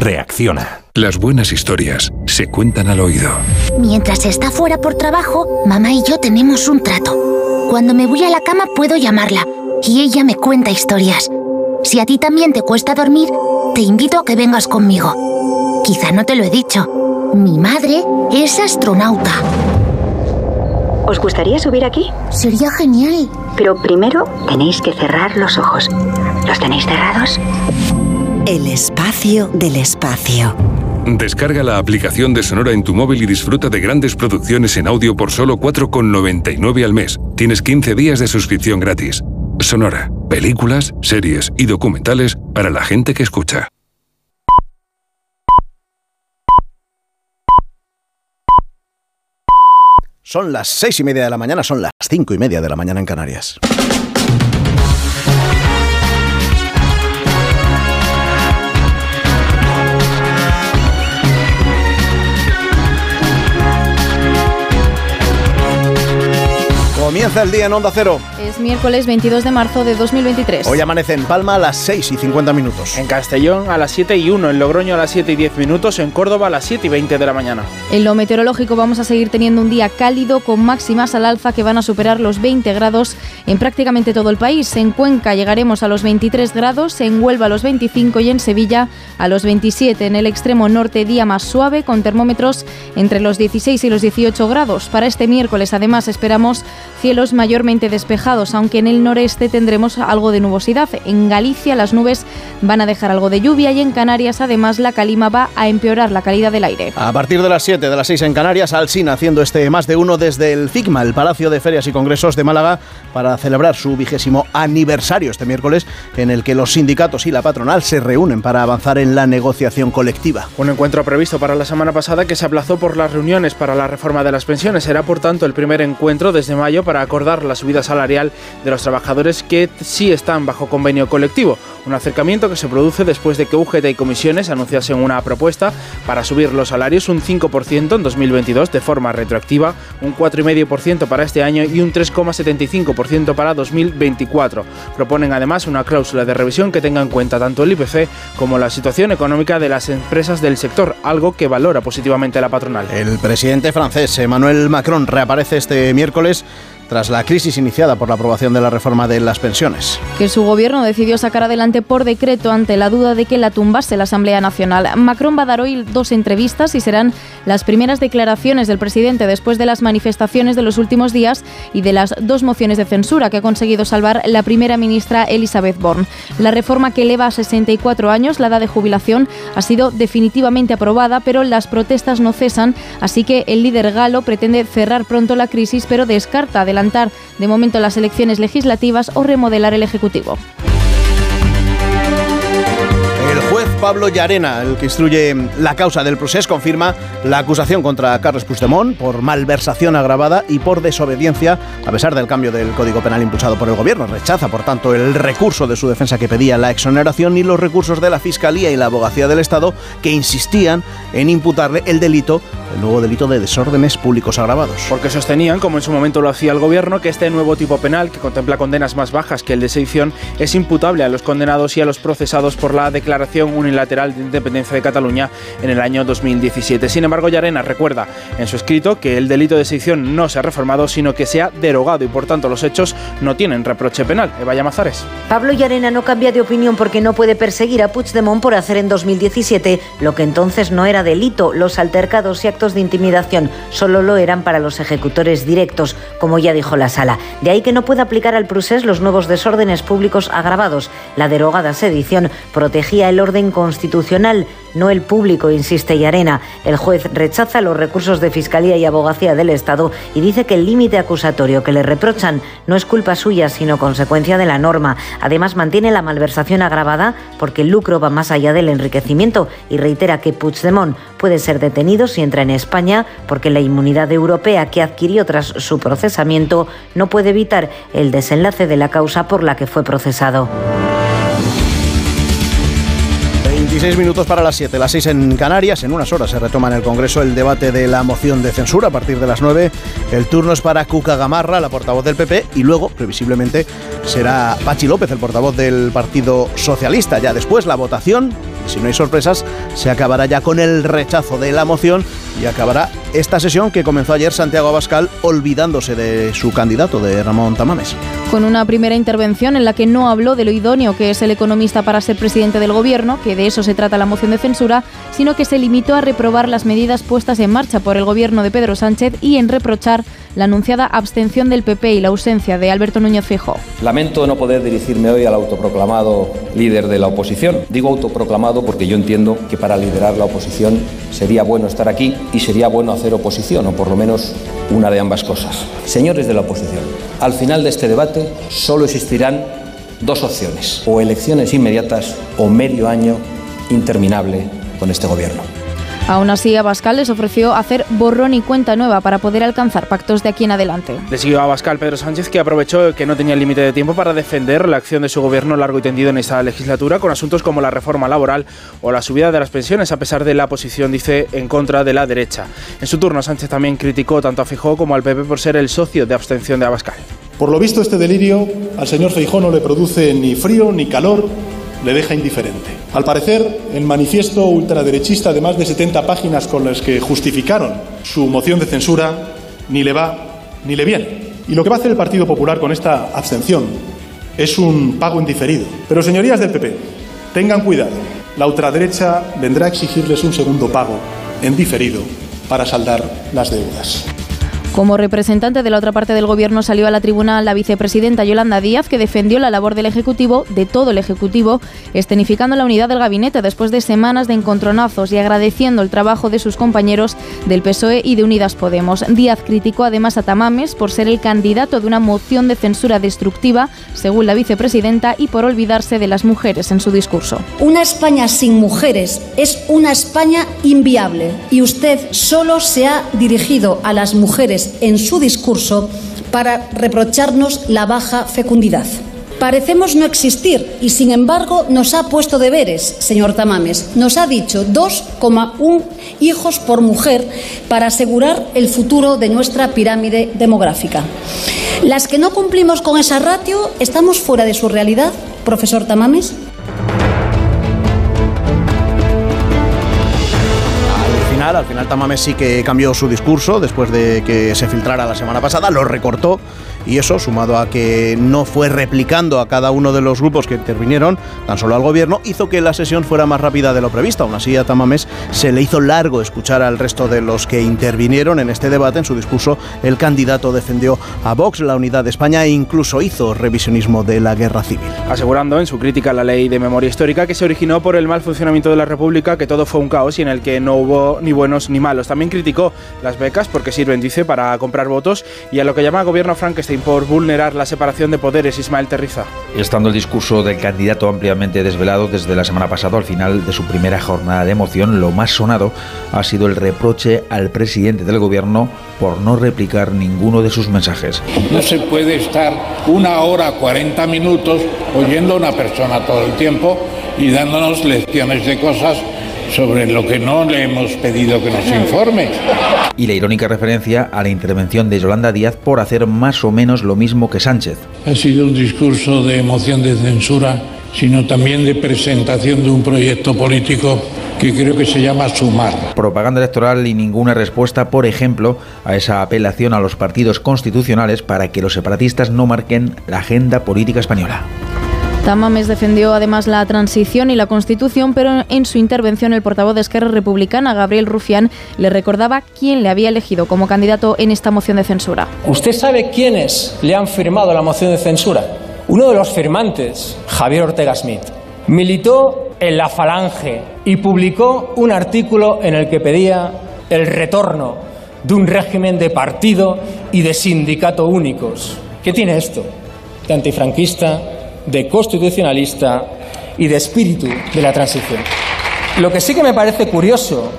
Reacciona. Las buenas historias se cuentan al oído. Mientras está fuera por trabajo, mamá y yo tenemos un trato. Cuando me voy a la cama puedo llamarla y ella me cuenta historias. Si a ti también te cuesta dormir, te invito a que vengas conmigo. Quizá no te lo he dicho. Mi madre es astronauta. ¿Os gustaría subir aquí? Sería genial. Pero primero tenéis que cerrar los ojos. ¿Los tenéis cerrados? El espacio del espacio. Descarga la aplicación de Sonora en tu móvil y disfruta de grandes producciones en audio por solo 4,99 al mes. Tienes 15 días de suscripción gratis. Sonora, películas, series y documentales para la gente que escucha. Son las seis y media de la mañana, son las cinco y media de la mañana en Canarias. Comienza el día en Onda Cero. Es miércoles 22 de marzo de 2023. Hoy amanece en Palma a las 6 y 50 minutos. En Castellón a las 7 y 1, en Logroño a las 7 y 10 minutos, en Córdoba a las 7 y 20 de la mañana. En lo meteorológico vamos a seguir teniendo un día cálido con máximas al alza que van a superar los 20 grados en prácticamente todo el país. En Cuenca llegaremos a los 23 grados, en Huelva a los 25 y en Sevilla a los 27. En el extremo norte día más suave con termómetros entre los 16 y los 18 grados. Para este miércoles además esperamos cielos mayormente despejados, aunque en el noreste tendremos algo de nubosidad. En Galicia las nubes van a dejar algo de lluvia y en Canarias además la calima va a empeorar la calidad del aire. A partir de las 7 de las 6 en Canarias, Alsina haciendo este más de uno desde el FICMA, el Palacio de Ferias y Congresos de Málaga, para celebrar su vigésimo aniversario este miércoles, en el que los sindicatos y la patronal se reúnen para avanzar en la negociación colectiva. Un encuentro previsto para la semana pasada que se aplazó por las reuniones para la reforma de las pensiones. Será, por tanto, el primer encuentro desde mayo para acordar la subida salarial de los trabajadores que sí están bajo convenio colectivo. Un acercamiento que se produce después de que UGT y comisiones anunciasen una propuesta para subir los salarios un 5% en 2022 de forma retroactiva, un 4,5% para este año y un 3,75% para 2024. Proponen además una cláusula de revisión que tenga en cuenta tanto el IPC como la situación económica de las empresas del sector, algo que valora positivamente la patronal. El presidente francés Emmanuel Macron reaparece este miércoles tras la crisis iniciada por la aprobación de la reforma de las pensiones. Que su gobierno decidió sacar adelante por decreto ante la duda de que la tumbase la Asamblea Nacional. Macron va a dar hoy dos entrevistas y serán las primeras declaraciones del presidente después de las manifestaciones de los últimos días y de las dos mociones de censura que ha conseguido salvar la primera ministra Elizabeth Borne. La reforma que eleva a 64 años la edad de jubilación ha sido definitivamente aprobada, pero las protestas no cesan, así que el líder galo pretende cerrar pronto la crisis, pero descarta de momento las elecciones legislativas o remodelar el Ejecutivo. Juez Pablo Llarena, el que instruye la causa del proceso, confirma la acusación contra Carles Puigdemont por malversación agravada y por desobediencia, a pesar del cambio del Código Penal impulsado por el Gobierno. Rechaza, por tanto, el recurso de su defensa que pedía la exoneración y los recursos de la Fiscalía y la Abogacía del Estado que insistían en imputarle el delito, el nuevo delito de desórdenes públicos agravados. Porque sostenían, como en su momento lo hacía el Gobierno, que este nuevo tipo penal, que contempla condenas más bajas que el de sedición, es imputable a los condenados y a los procesados por la declaración unilateral de independencia de Cataluña en el año 2017. Sin embargo, Llarena recuerda en su escrito que el delito de sedición no se ha reformado, sino que se ha derogado y por tanto los hechos no tienen reproche penal. Eva Llamazares. Pablo Llarena no cambia de opinión porque no puede perseguir a Puigdemont por hacer en 2017 lo que entonces no era delito. Los altercados y actos de intimidación solo lo eran para los ejecutores directos, como ya dijo la sala. De ahí que no pueda aplicar al procés los nuevos desórdenes públicos agravados. La derogada sedición protegía el orden constitucional, no el público, insiste Yarena. El juez rechaza los recursos de Fiscalía y Abogacía del Estado y dice que el límite acusatorio que le reprochan no es culpa suya, sino consecuencia de la norma. Además, mantiene la malversación agravada porque el lucro va más allá del enriquecimiento y reitera que Puigdemont puede ser detenido si entra en España porque la inmunidad europea que adquirió tras su procesamiento no puede evitar el desenlace de la causa por la que fue procesado. 26 minutos para las 7, las 6 en Canarias. En unas horas se retoma en el Congreso el debate de la moción de censura a partir de las 9. El turno es para Cuca Gamarra, la portavoz del PP, y luego, previsiblemente, será Pachi López, el portavoz del Partido Socialista. Ya después la votación, si no hay sorpresas, se acabará ya con el rechazo de la moción y acabará esta sesión que comenzó ayer Santiago Abascal olvidándose de su candidato, de Ramón Tamames. Con una primera intervención en la que no habló de lo idóneo que es el economista para ser presidente del gobierno, que de eso se trata la moción de censura, sino que se limitó a reprobar las medidas puestas en marcha por el gobierno de Pedro Sánchez y en reprochar la anunciada abstención del PP y la ausencia de Alberto Núñez Feijóo. Lamento no poder dirigirme hoy al autoproclamado líder de la oposición. Digo autoproclamado porque yo entiendo que para liderar la oposición sería bueno estar aquí y sería bueno hacer oposición, o por lo menos una de ambas cosas. Señores de la oposición, al final de este debate solo existirán dos opciones, o elecciones inmediatas o medio año interminable con este gobierno. Aún así, Abascal les ofreció hacer borrón y cuenta nueva para poder alcanzar pactos de aquí en adelante. Le siguió a Abascal Pedro Sánchez, que aprovechó que no tenía límite de tiempo para defender la acción de su gobierno largo y tendido en esta legislatura con asuntos como la reforma laboral o la subida de las pensiones, a pesar de la posición, dice, en contra de la derecha. En su turno, Sánchez también criticó tanto a Fijó como al PP por ser el socio de abstención de Abascal. Por lo visto, este delirio al señor Feijó no le produce ni frío ni calor le deja indiferente. Al parecer, el manifiesto ultraderechista de más de 70 páginas con las que justificaron su moción de censura ni le va ni le viene. Y lo que va a hacer el Partido Popular con esta abstención es un pago indiferido. Pero señorías del PP, tengan cuidado. La ultraderecha vendrá a exigirles un segundo pago en diferido para saldar las deudas. Como representante de la otra parte del gobierno salió a la tribuna la vicepresidenta Yolanda Díaz, que defendió la labor del Ejecutivo, de todo el Ejecutivo, escenificando la unidad del gabinete después de semanas de encontronazos y agradeciendo el trabajo de sus compañeros del PSOE y de Unidas Podemos. Díaz criticó además a Tamames por ser el candidato de una moción de censura destructiva, según la vicepresidenta, y por olvidarse de las mujeres en su discurso. Una España sin mujeres es una España inviable y usted solo se ha dirigido a las mujeres en su discurso para reprocharnos la baja fecundidad. Parecemos no existir y, sin embargo, nos ha puesto deberes, señor Tamames. Nos ha dicho 2,1 hijos por mujer para asegurar el futuro de nuestra pirámide demográfica. Las que no cumplimos con esa ratio, ¿estamos fuera de su realidad, profesor Tamames? Al final Tamames sí que cambió su discurso después de que se filtrara la semana pasada, lo recortó y eso, sumado a que no fue replicando a cada uno de los grupos que intervinieron, tan solo al gobierno, hizo que la sesión fuera más rápida de lo previsto. Aún así, a Tamames se le hizo largo escuchar al resto de los que intervinieron en este debate. En su discurso, el candidato defendió a Vox, la unidad de España e incluso hizo revisionismo de la guerra civil. Asegurando en su crítica a la ley de memoria histórica que se originó por el mal funcionamiento de la República, que todo fue un caos y en el que no hubo ni buenos ni malos. También criticó las becas porque sirven, dice, para comprar votos y a lo que llama gobierno Frankenstein por vulnerar la separación de poderes, Ismael Terriza. Estando el discurso del candidato ampliamente desvelado desde la semana pasada, al final de su primera jornada de emoción, lo más sonado ha sido el reproche al presidente del gobierno por no replicar ninguno de sus mensajes. No se puede estar una hora, 40 minutos oyendo a una persona todo el tiempo y dándonos lecciones de cosas sobre lo que no le hemos pedido que nos informe. Y la irónica referencia a la intervención de Yolanda Díaz por hacer más o menos lo mismo que Sánchez. Ha sido un discurso de emoción de censura, sino también de presentación de un proyecto político que creo que se llama Sumar. Propaganda electoral y ninguna respuesta, por ejemplo, a esa apelación a los partidos constitucionales para que los separatistas no marquen la agenda política española. Tamames defendió además la transición y la Constitución, pero en su intervención el portavoz de Esquerra Republicana, Gabriel Rufián, le recordaba quién le había elegido como candidato en esta moción de censura. ¿Usted sabe quiénes le han firmado la moción de censura? Uno de los firmantes, Javier Ortega Smith, militó en la Falange y publicó un artículo en el que pedía el retorno de un régimen de partido y de sindicato únicos. ¿Qué tiene esto? De antifranquista, de constitucionalista y de espíritu de la transición. Lo que sí que me parece curioso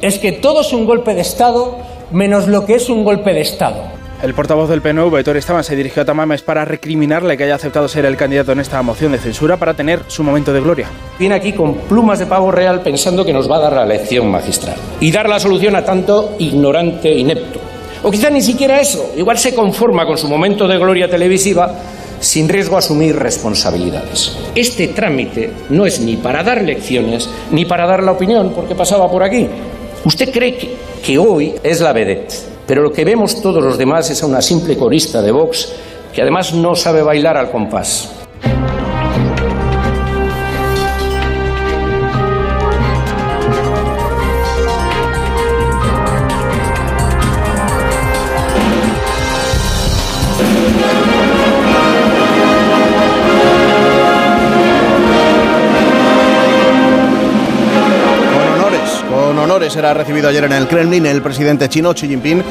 es que todo es un golpe de Estado menos lo que es un golpe de Estado. El portavoz del PNV, Héctor Esteban, se dirigió a Tamames para recriminarle que haya aceptado ser el candidato en esta moción de censura para tener su momento de gloria. Viene aquí con plumas de pavo real pensando que nos va a dar la lección magistral y dar la solución a tanto ignorante inepto. O quizá ni siquiera eso, igual se conforma con su momento de gloria televisiva sin riesgo a asumir responsabilidades. Este trámite no es ni para dar lecciones ni para dar la opinión, porque pasaba por aquí. Usted cree que, hoy es la vedette, pero lo que vemos todos los demás es a una simple corista de Vox que además no sabe bailar al compás. Será recibido ayer en el Kremlin el presidente chino Xi Jinping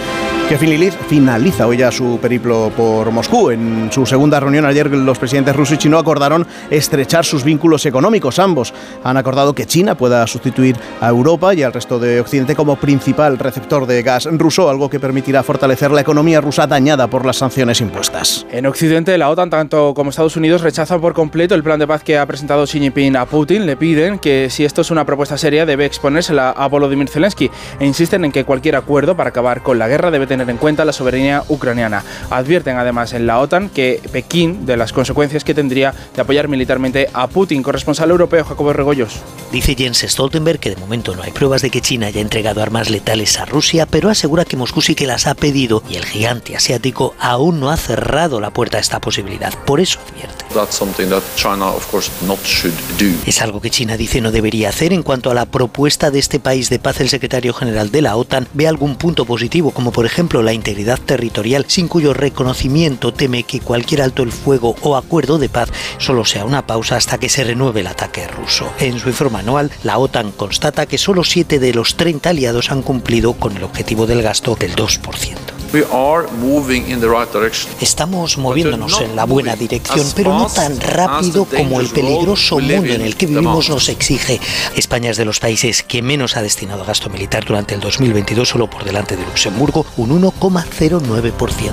que finaliz- finaliza hoy ya su periplo por Moscú. En su segunda reunión ayer los presidentes ruso y chino acordaron estrechar sus vínculos económicos. Ambos han acordado que China pueda sustituir a Europa y al resto de Occidente como principal receptor de gas ruso, algo que permitirá fortalecer la economía rusa dañada por las sanciones impuestas. En Occidente, la OTAN, tanto como Estados Unidos, rechazan por completo el plan de paz que ha presentado Xi Jinping a Putin. Le piden que, si esto es una propuesta seria, debe exponérsela a Volodymyr Zelensky e insisten en que cualquier acuerdo para acabar con la guerra debe tener en cuenta la soberanía ucraniana. Advierten además en la OTAN que Pekín de las consecuencias que tendría de apoyar militarmente a Putin. Corresponsal europeo Jacobo Regoyos. Dice Jens Stoltenberg que de momento no hay pruebas de que China haya entregado armas letales a Rusia, pero asegura que Moscú sí que las ha pedido y el gigante asiático aún no ha cerrado la puerta a esta posibilidad. Por eso advierte. That's something that China, of course, not should do. Es algo que China dice no debería hacer. En cuanto a la propuesta de este país de paz, el secretario general de la OTAN ve algún punto positivo, como por ejemplo la integridad territorial, sin cuyo reconocimiento teme que cualquier alto el fuego o acuerdo de paz solo sea una pausa hasta que se renueve el ataque ruso. En su informe anual, la OTAN constata que solo 7 de los 30 aliados han cumplido con el objetivo del gasto del 2%. We are moving in the right direction. Estamos moviéndonos en la buena dirección, pero no tan rápido como el peligroso mundo en el que vivimos nos exige. España es de los países que menos ha destinado a gasto militar durante el 2022, solo por delante de Luxemburgo, un 1,09%.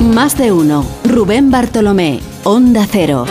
Más de uno. Rubén Bartolomé, Onda Cero.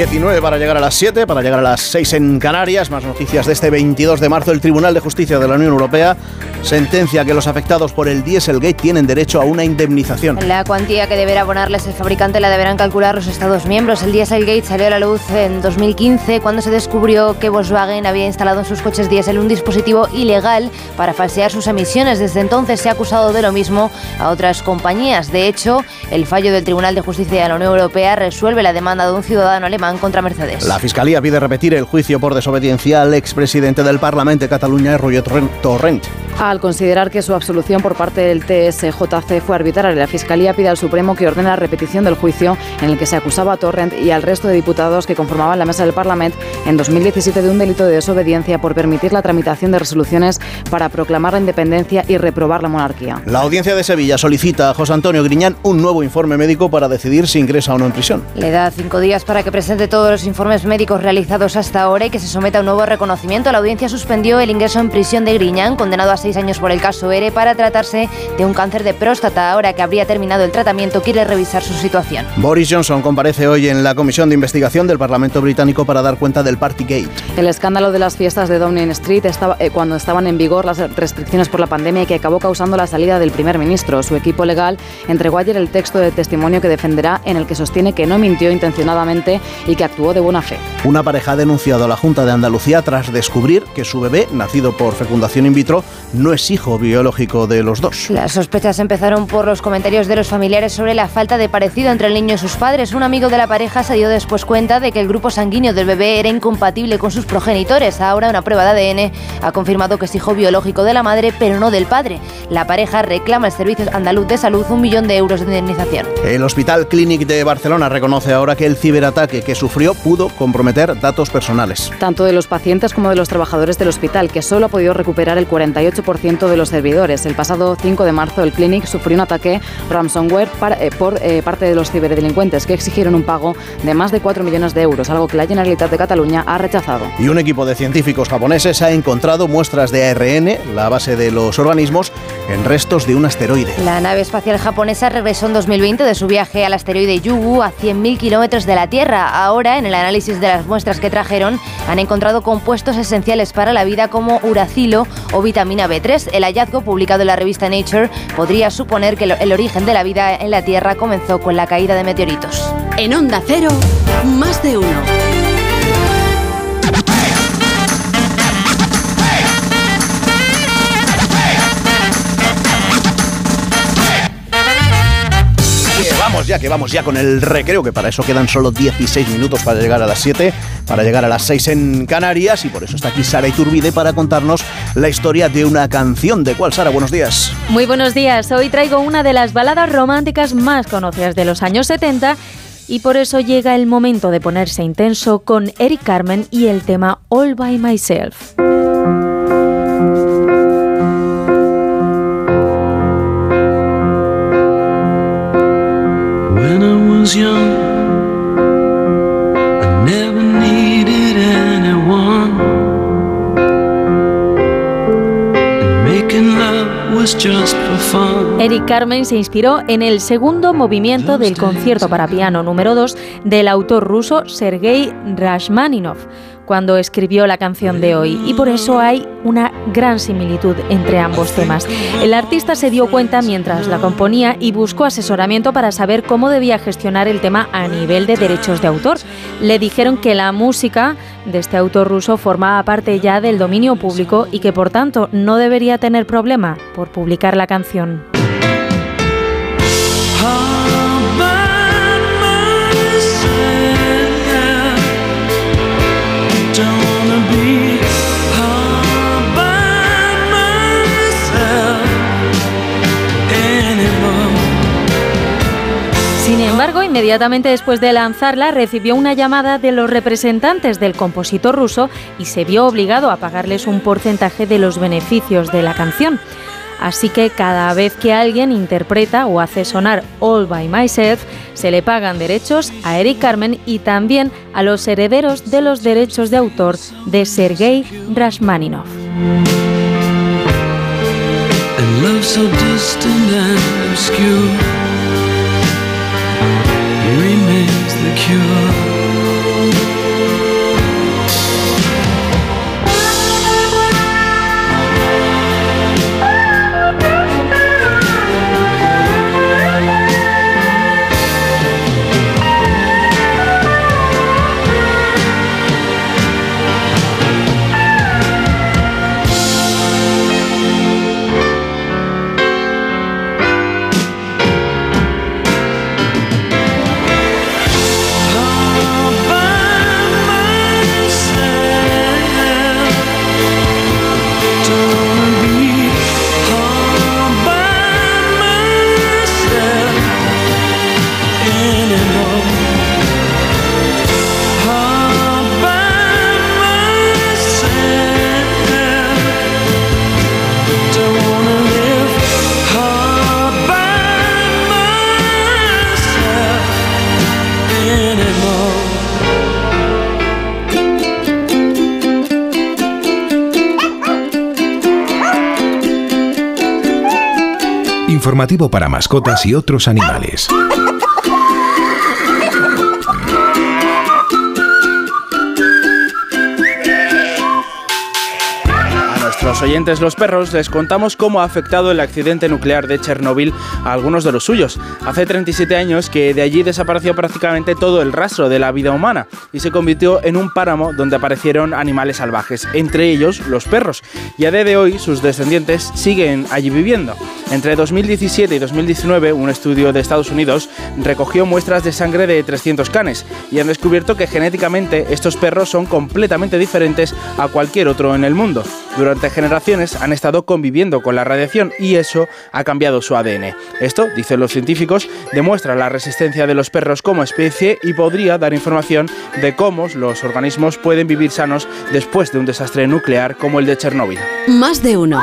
19 para llegar a las 7, para llegar a las 6 en Canarias. Más noticias de este 22 de marzo. El Tribunal de Justicia de la Unión Europea sentencia que los afectados por el Dieselgate tienen derecho a una indemnización. La cuantía que deberá abonarles el fabricante la deberán calcular los Estados miembros. El Dieselgate salió a la luz en 2015 cuando se descubrió que Volkswagen había instalado en sus coches diésel un dispositivo ilegal para falsear sus emisiones. Desde entonces se ha acusado de lo mismo a otras compañías. De hecho, el fallo del Tribunal de Justicia de la Unión Europea resuelve la demanda de un ciudadano alemán contra Mercedes. La Fiscalía pide repetir el juicio por desobediencia al expresidente del Parlamento de Cataluña, Roger Torrent. Al considerar que su absolución por parte del TSJC fue arbitraria, la Fiscalía pide al Supremo que ordene la repetición del juicio en el que se acusaba a Torrent y al resto de diputados que conformaban la mesa del Parlamento en 2017 de un delito de desobediencia por permitir la tramitación de resoluciones para proclamar la independencia y reprobar la monarquía. La audiencia de Sevilla solicita a José Antonio Griñán un nuevo informe médico para decidir si ingresa o no en prisión. Le da cinco días para que presente todos los informes médicos realizados hasta ahora y que se someta a un nuevo reconocimiento. La audiencia suspendió el ingreso en prisión de Griñán, condenado a seis años por el caso ERE, para tratarse de un cáncer de próstata. Ahora que habría terminado el tratamiento, quiere revisar su situación. Boris Johnson comparece hoy en la Comisión de Investigación del Parlamento Británico para dar cuenta del Partygate. El escándalo de las fiestas de Downing Street estaba, eh, cuando estaban en vigor las restricciones por la pandemia y que acabó causando la salida del primer ministro. Su equipo legal entregó ayer el texto de testimonio que defenderá en el que sostiene que no mintió intencionadamente y que actuó de buena fe. Una pareja ha denunciado a la Junta de Andalucía tras descubrir que su bebé, nacido por fecundación in vitro, no es hijo biológico de los dos. Las sospechas empezaron por los comentarios de los familiares sobre la falta de parecido entre el niño y sus padres. Un amigo de la pareja se dio después cuenta de que el grupo sanguíneo del bebé era incompatible con sus progenitores. Ahora una prueba de ADN ha confirmado que es hijo biológico de la madre, pero no del padre. La pareja reclama al Servicio Andaluz de Salud un millón de euros de indemnización. El Hospital Clínic de Barcelona reconoce ahora que el ciberataque que sufrió pudo comprometer datos personales. Tanto de los pacientes como de los trabajadores del hospital, que solo ha podido recuperar el 48% de los servidores. El pasado 5 de marzo, el Clinic sufrió un ataque ransomware para, eh, por eh, parte de los ciberdelincuentes que exigieron un pago de más de 4 millones de euros, algo que la Generalitat de Cataluña ha rechazado. Y un equipo de científicos japoneses ha encontrado muestras de ARN, la base de los organismos, en restos de un asteroide. La nave espacial japonesa regresó en 2020 de su viaje al asteroide Yugu a 100.000 kilómetros de la Tierra. Ahora, en el análisis de las muestras que trajeron, han encontrado compuestos esenciales para la vida como uracilo o vitamina nave 3. El hallazgo, publicado en la revista Nature, podría suponer que el origen de la vida en la Tierra comenzó con la caída de meteoritos. En Onda Cero, más de uno. vamos ya, que vamos ya con el recreo, que para eso quedan solo 16 minutos para llegar a las 7, para llegar a las 6 en Canarias, y por eso está aquí Sara Iturbide para contarnos la historia de una canción. ¿De cuál, Sara? Buenos días. Muy buenos días. Hoy traigo una de las baladas románticas más conocidas de los años 70 y por eso llega el momento de ponerse intenso con Eric Carmen y el tema All by Myself. Eric Carmen se inspiró en el segundo movimiento del concierto para piano número 2 del autor ruso Sergei Rashmaninov cuando escribió la canción de hoy y por eso hay una gran similitud entre ambos temas. El artista se dio cuenta mientras la componía y buscó asesoramiento para saber cómo debía gestionar el tema a nivel de derechos de autor. Le dijeron que la música de este autor ruso formaba parte ya del dominio público y que por tanto no debería tener problema por publicar la canción. Embargo, inmediatamente después de lanzarla, recibió una llamada de los representantes del compositor ruso y se vio obligado a pagarles un porcentaje de los beneficios de la canción. Así que cada vez que alguien interpreta o hace sonar All by Myself, se le pagan derechos a Eric Carmen y también a los herederos de los derechos de autor de Sergei Rashmaninov. Cure. Informativo para mascotas y otros animales. Los oyentes los perros les contamos cómo ha afectado el accidente nuclear de Chernóbil a algunos de los suyos. Hace 37 años que de allí desapareció prácticamente todo el rastro de la vida humana y se convirtió en un páramo donde aparecieron animales salvajes, entre ellos los perros. Y a día de hoy sus descendientes siguen allí viviendo. Entre 2017 y 2019, un estudio de Estados Unidos recogió muestras de sangre de 300 canes y han descubierto que genéticamente estos perros son completamente diferentes a cualquier otro en el mundo. Durante generaciones han estado conviviendo con la radiación y eso ha cambiado su ADN. Esto, dicen los científicos, demuestra la resistencia de los perros como especie y podría dar información de cómo los organismos pueden vivir sanos después de un desastre nuclear como el de Chernóbil. Más de uno.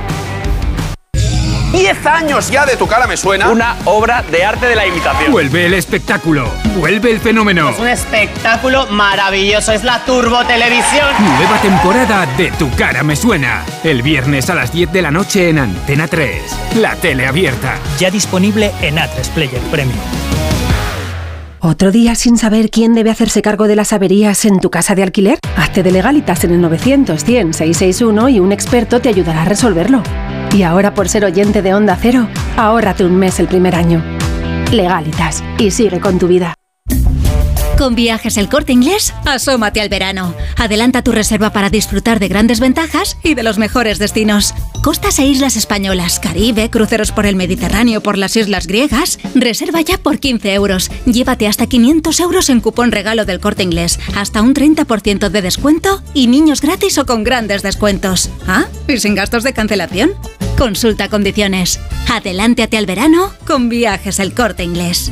10 años ya de tu cara me suena. Una obra de arte de la imitación. Vuelve el espectáculo. Vuelve el fenómeno. Es un espectáculo maravilloso. Es la Turbo Televisión. Nueva temporada de Tu cara me suena. El viernes a las 10 de la noche en Antena 3. La tele abierta. Ya disponible en A3 Player Premium. ¿Otro día sin saber quién debe hacerse cargo de las averías en tu casa de alquiler? Hazte de legalitas en el 900 100 661 y un experto te ayudará a resolverlo. Y ahora por ser oyente de Onda Cero, ahórrate un mes el primer año. Legalitas y sigue con tu vida. Con viajes el corte inglés, asómate al verano. Adelanta tu reserva para disfrutar de grandes ventajas y de los mejores destinos. Costas e islas españolas, Caribe, cruceros por el Mediterráneo, por las islas griegas. Reserva ya por 15 euros. Llévate hasta 500 euros en cupón regalo del corte inglés, hasta un 30% de descuento y niños gratis o con grandes descuentos. ¿Ah? ¿Y sin gastos de cancelación? Consulta condiciones. Adelántate al verano con viajes el corte inglés.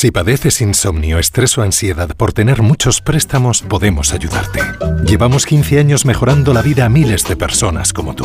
Si padeces insomnio, estrés o ansiedad por tener muchos préstamos, podemos ayudarte. Llevamos 15 años mejorando la vida a miles de personas como tú.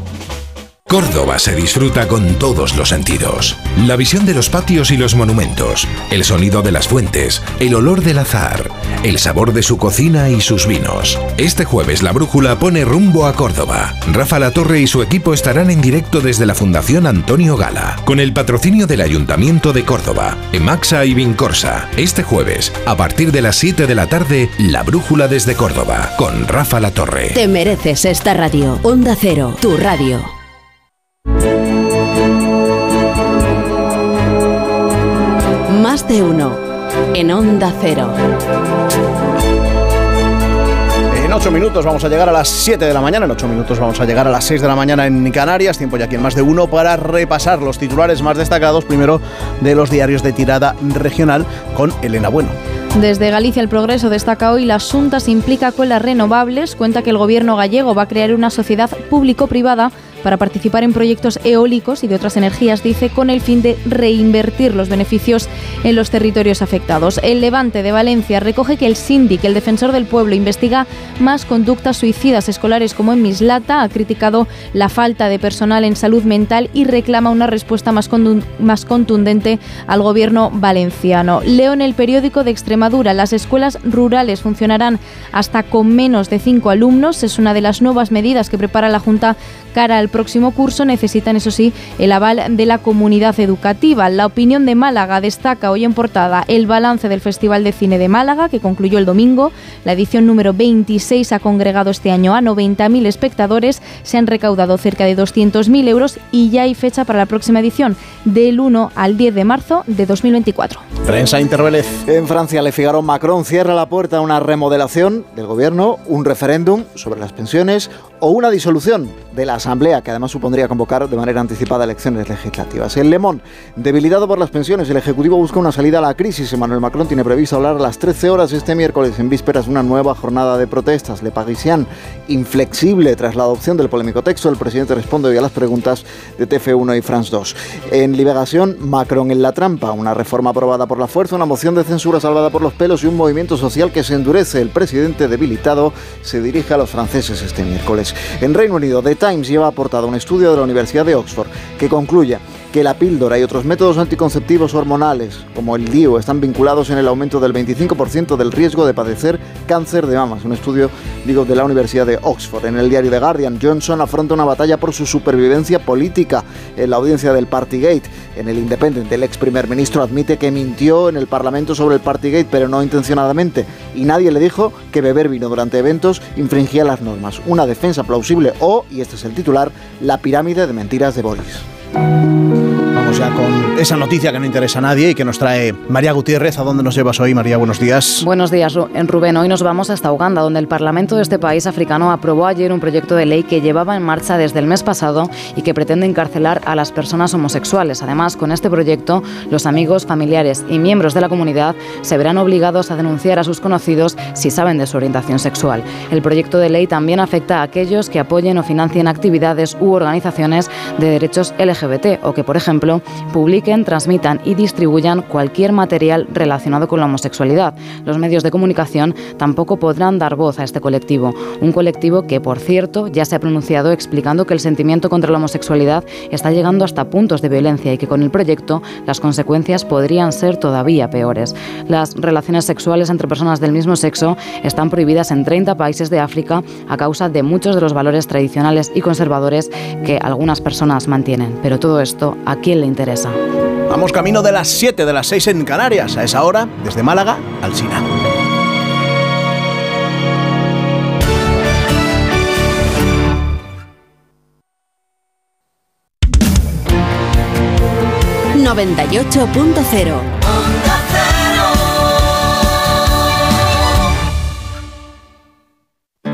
Córdoba se disfruta con todos los sentidos. La visión de los patios y los monumentos, el sonido de las fuentes, el olor del azar, el sabor de su cocina y sus vinos. Este jueves la brújula pone rumbo a Córdoba. Rafa La Torre y su equipo estarán en directo desde la Fundación Antonio Gala, con el patrocinio del Ayuntamiento de Córdoba, Emaxa y Vincorsa. Este jueves, a partir de las 7 de la tarde, la brújula desde Córdoba, con Rafa La Torre. Te mereces esta radio. Onda Cero, tu radio. Más de uno. En Onda Cero. En ocho minutos vamos a llegar a las 7 de la mañana, en ocho minutos vamos a llegar a las 6 de la mañana en Canarias, tiempo ya aquí en más de uno para repasar los titulares más destacados, primero de los diarios de tirada regional con Elena Bueno. Desde Galicia el Progreso destaca hoy la Junta se implica con las renovables, cuenta que el gobierno gallego va a crear una sociedad público-privada para participar en proyectos eólicos y de otras energías, dice, con el fin de reinvertir los beneficios en los territorios afectados. El Levante de Valencia recoge que el síndic, el defensor del pueblo, investiga más conductas suicidas escolares como en Mislata, ha criticado la falta de personal en salud mental y reclama una respuesta más, más contundente al gobierno valenciano. Leo en el periódico de Extremadura, las escuelas rurales funcionarán hasta con menos de cinco alumnos. Es una de las nuevas medidas que prepara la Junta cara al próximo curso necesitan, eso sí, el aval de la comunidad educativa. La opinión de Málaga destaca hoy en portada el balance del Festival de Cine de Málaga, que concluyó el domingo. La edición número 26 ha congregado este año a 90.000 espectadores, se han recaudado cerca de 200.000 euros y ya hay fecha para la próxima edición, del 1 al 10 de marzo de 2024. Prensa Intervelez. En Francia, Le Figaro Macron cierra la puerta a una remodelación del gobierno, un referéndum sobre las pensiones o una disolución de la Asamblea, que además supondría convocar de manera anticipada elecciones legislativas. En Le Monde, debilitado por las pensiones, el Ejecutivo busca una salida a la crisis. Emmanuel Macron tiene previsto hablar a las 13 horas este miércoles, en vísperas de una nueva jornada de protestas. Le Parisien, inflexible tras la adopción del polémico texto, el presidente responde hoy a las preguntas de TF1 y France 2. En Liberación, Macron en la trampa, una reforma aprobada por la fuerza, una moción de censura salvada por los pelos y un movimiento social que se endurece. El presidente debilitado se dirige a los franceses este miércoles. En Reino Unido, The Times lleva aportado un estudio de la Universidad de Oxford que concluye que la píldora y otros métodos anticonceptivos hormonales, como el DIU, están vinculados en el aumento del 25% del riesgo de padecer cáncer de mamas. Un estudio, digo, de la Universidad de Oxford. En el diario The Guardian, Johnson afronta una batalla por su supervivencia política en la audiencia del Partygate. En el Independent, el ex primer ministro admite que mintió en el Parlamento sobre el Partygate, pero no intencionadamente. Y nadie le dijo que beber vino durante eventos infringía las normas. Una defensa plausible o, y este es el titular, la pirámide de mentiras de Boris. Música Vamos ya con esa noticia que no interesa a nadie y que nos trae María Gutiérrez. ¿A dónde nos llevas hoy, María? Buenos días. Buenos días, en Rubén. Hoy nos vamos hasta Uganda, donde el Parlamento de este país africano aprobó ayer un proyecto de ley que llevaba en marcha desde el mes pasado y que pretende encarcelar a las personas homosexuales. Además, con este proyecto, los amigos, familiares y miembros de la comunidad se verán obligados a denunciar a sus conocidos si saben de su orientación sexual. El proyecto de ley también afecta a aquellos que apoyen o financien actividades u organizaciones de derechos LGBT o que, por ejemplo, publiquen, transmitan y distribuyan cualquier material relacionado con la homosexualidad. Los medios de comunicación tampoco podrán dar voz a este colectivo, un colectivo que, por cierto, ya se ha pronunciado explicando que el sentimiento contra la homosexualidad está llegando hasta puntos de violencia y que con el proyecto las consecuencias podrían ser todavía peores. Las relaciones sexuales entre personas del mismo sexo están prohibidas en 30 países de África a causa de muchos de los valores tradicionales y conservadores que algunas personas mantienen. Pero todo esto, ¿a quién le interesa? Vamos camino de las 7 de las 6 en Canarias. A esa hora, desde Málaga, al Sina. ...98.0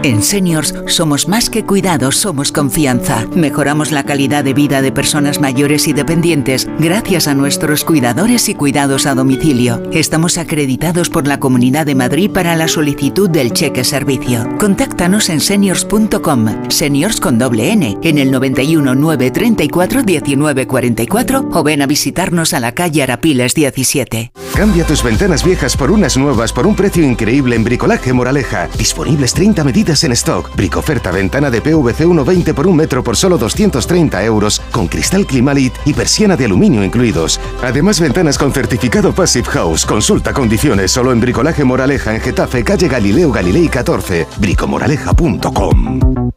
En Seniors somos más que cuidados, somos confianza. Mejoramos la calidad de vida de personas mayores y dependientes gracias a nuestros cuidadores y cuidados a domicilio. Estamos acreditados por la Comunidad de Madrid para la solicitud del cheque servicio. Contáctanos en seniors.com, seniors con doble N, en el 91 934 1944 o ven a visitarnos a la calle Arapiles 17. Cambia tus ventanas viejas por unas nuevas por un precio increíble en Bricolaje Moraleja. Disponibles 30 medidas en stock. Bricoferta ventana de PVC 1,20 por un metro por solo 230 euros, con cristal Climalit y persiana de aluminio incluidos. Además, ventanas con certificado Passive House. Consulta condiciones solo en Bricolaje Moraleja en Getafe, calle Galileo Galilei 14, bricomoraleja.com.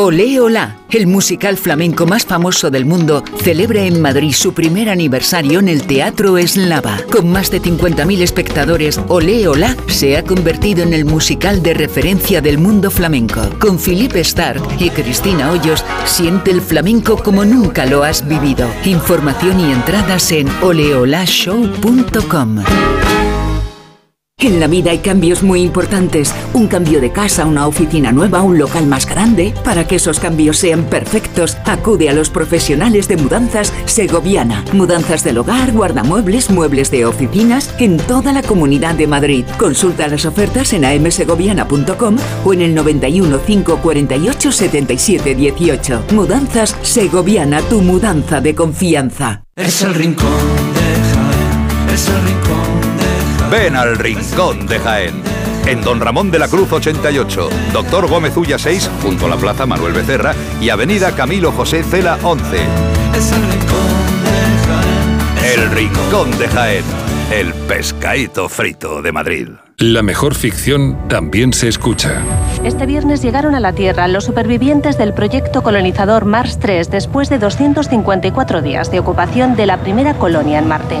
Olé Olá, el musical flamenco más famoso del mundo, celebra en Madrid su primer aniversario en el Teatro Eslava. Con más de 50.000 espectadores, Olé Olá se ha convertido en el musical de referencia del mundo flamenco. Con Philippe Stark y Cristina Hoyos, siente el flamenco como nunca lo has vivido. Información y entradas en oleolashow.com. En la vida hay cambios muy importantes. Un cambio de casa, una oficina nueva, un local más grande. Para que esos cambios sean perfectos, acude a los profesionales de mudanzas Segoviana. Mudanzas del hogar, guardamuebles, muebles de oficinas en toda la comunidad de Madrid. Consulta las ofertas en amsegoviana.com o en el 91 548 77 18. Mudanzas Segoviana, tu mudanza de confianza. Es el rincón de Jaén, es el rincón Ven al Rincón de Jaén. En Don Ramón de la Cruz 88, Doctor Gómez Ulla 6, junto a la Plaza Manuel Becerra y Avenida Camilo José Cela 11. Es el rincón de El Rincón de Jaén. El pescadito frito de Madrid. La mejor ficción también se escucha. Este viernes llegaron a la Tierra los supervivientes del proyecto colonizador Mars 3 después de 254 días de ocupación de la primera colonia en Marte.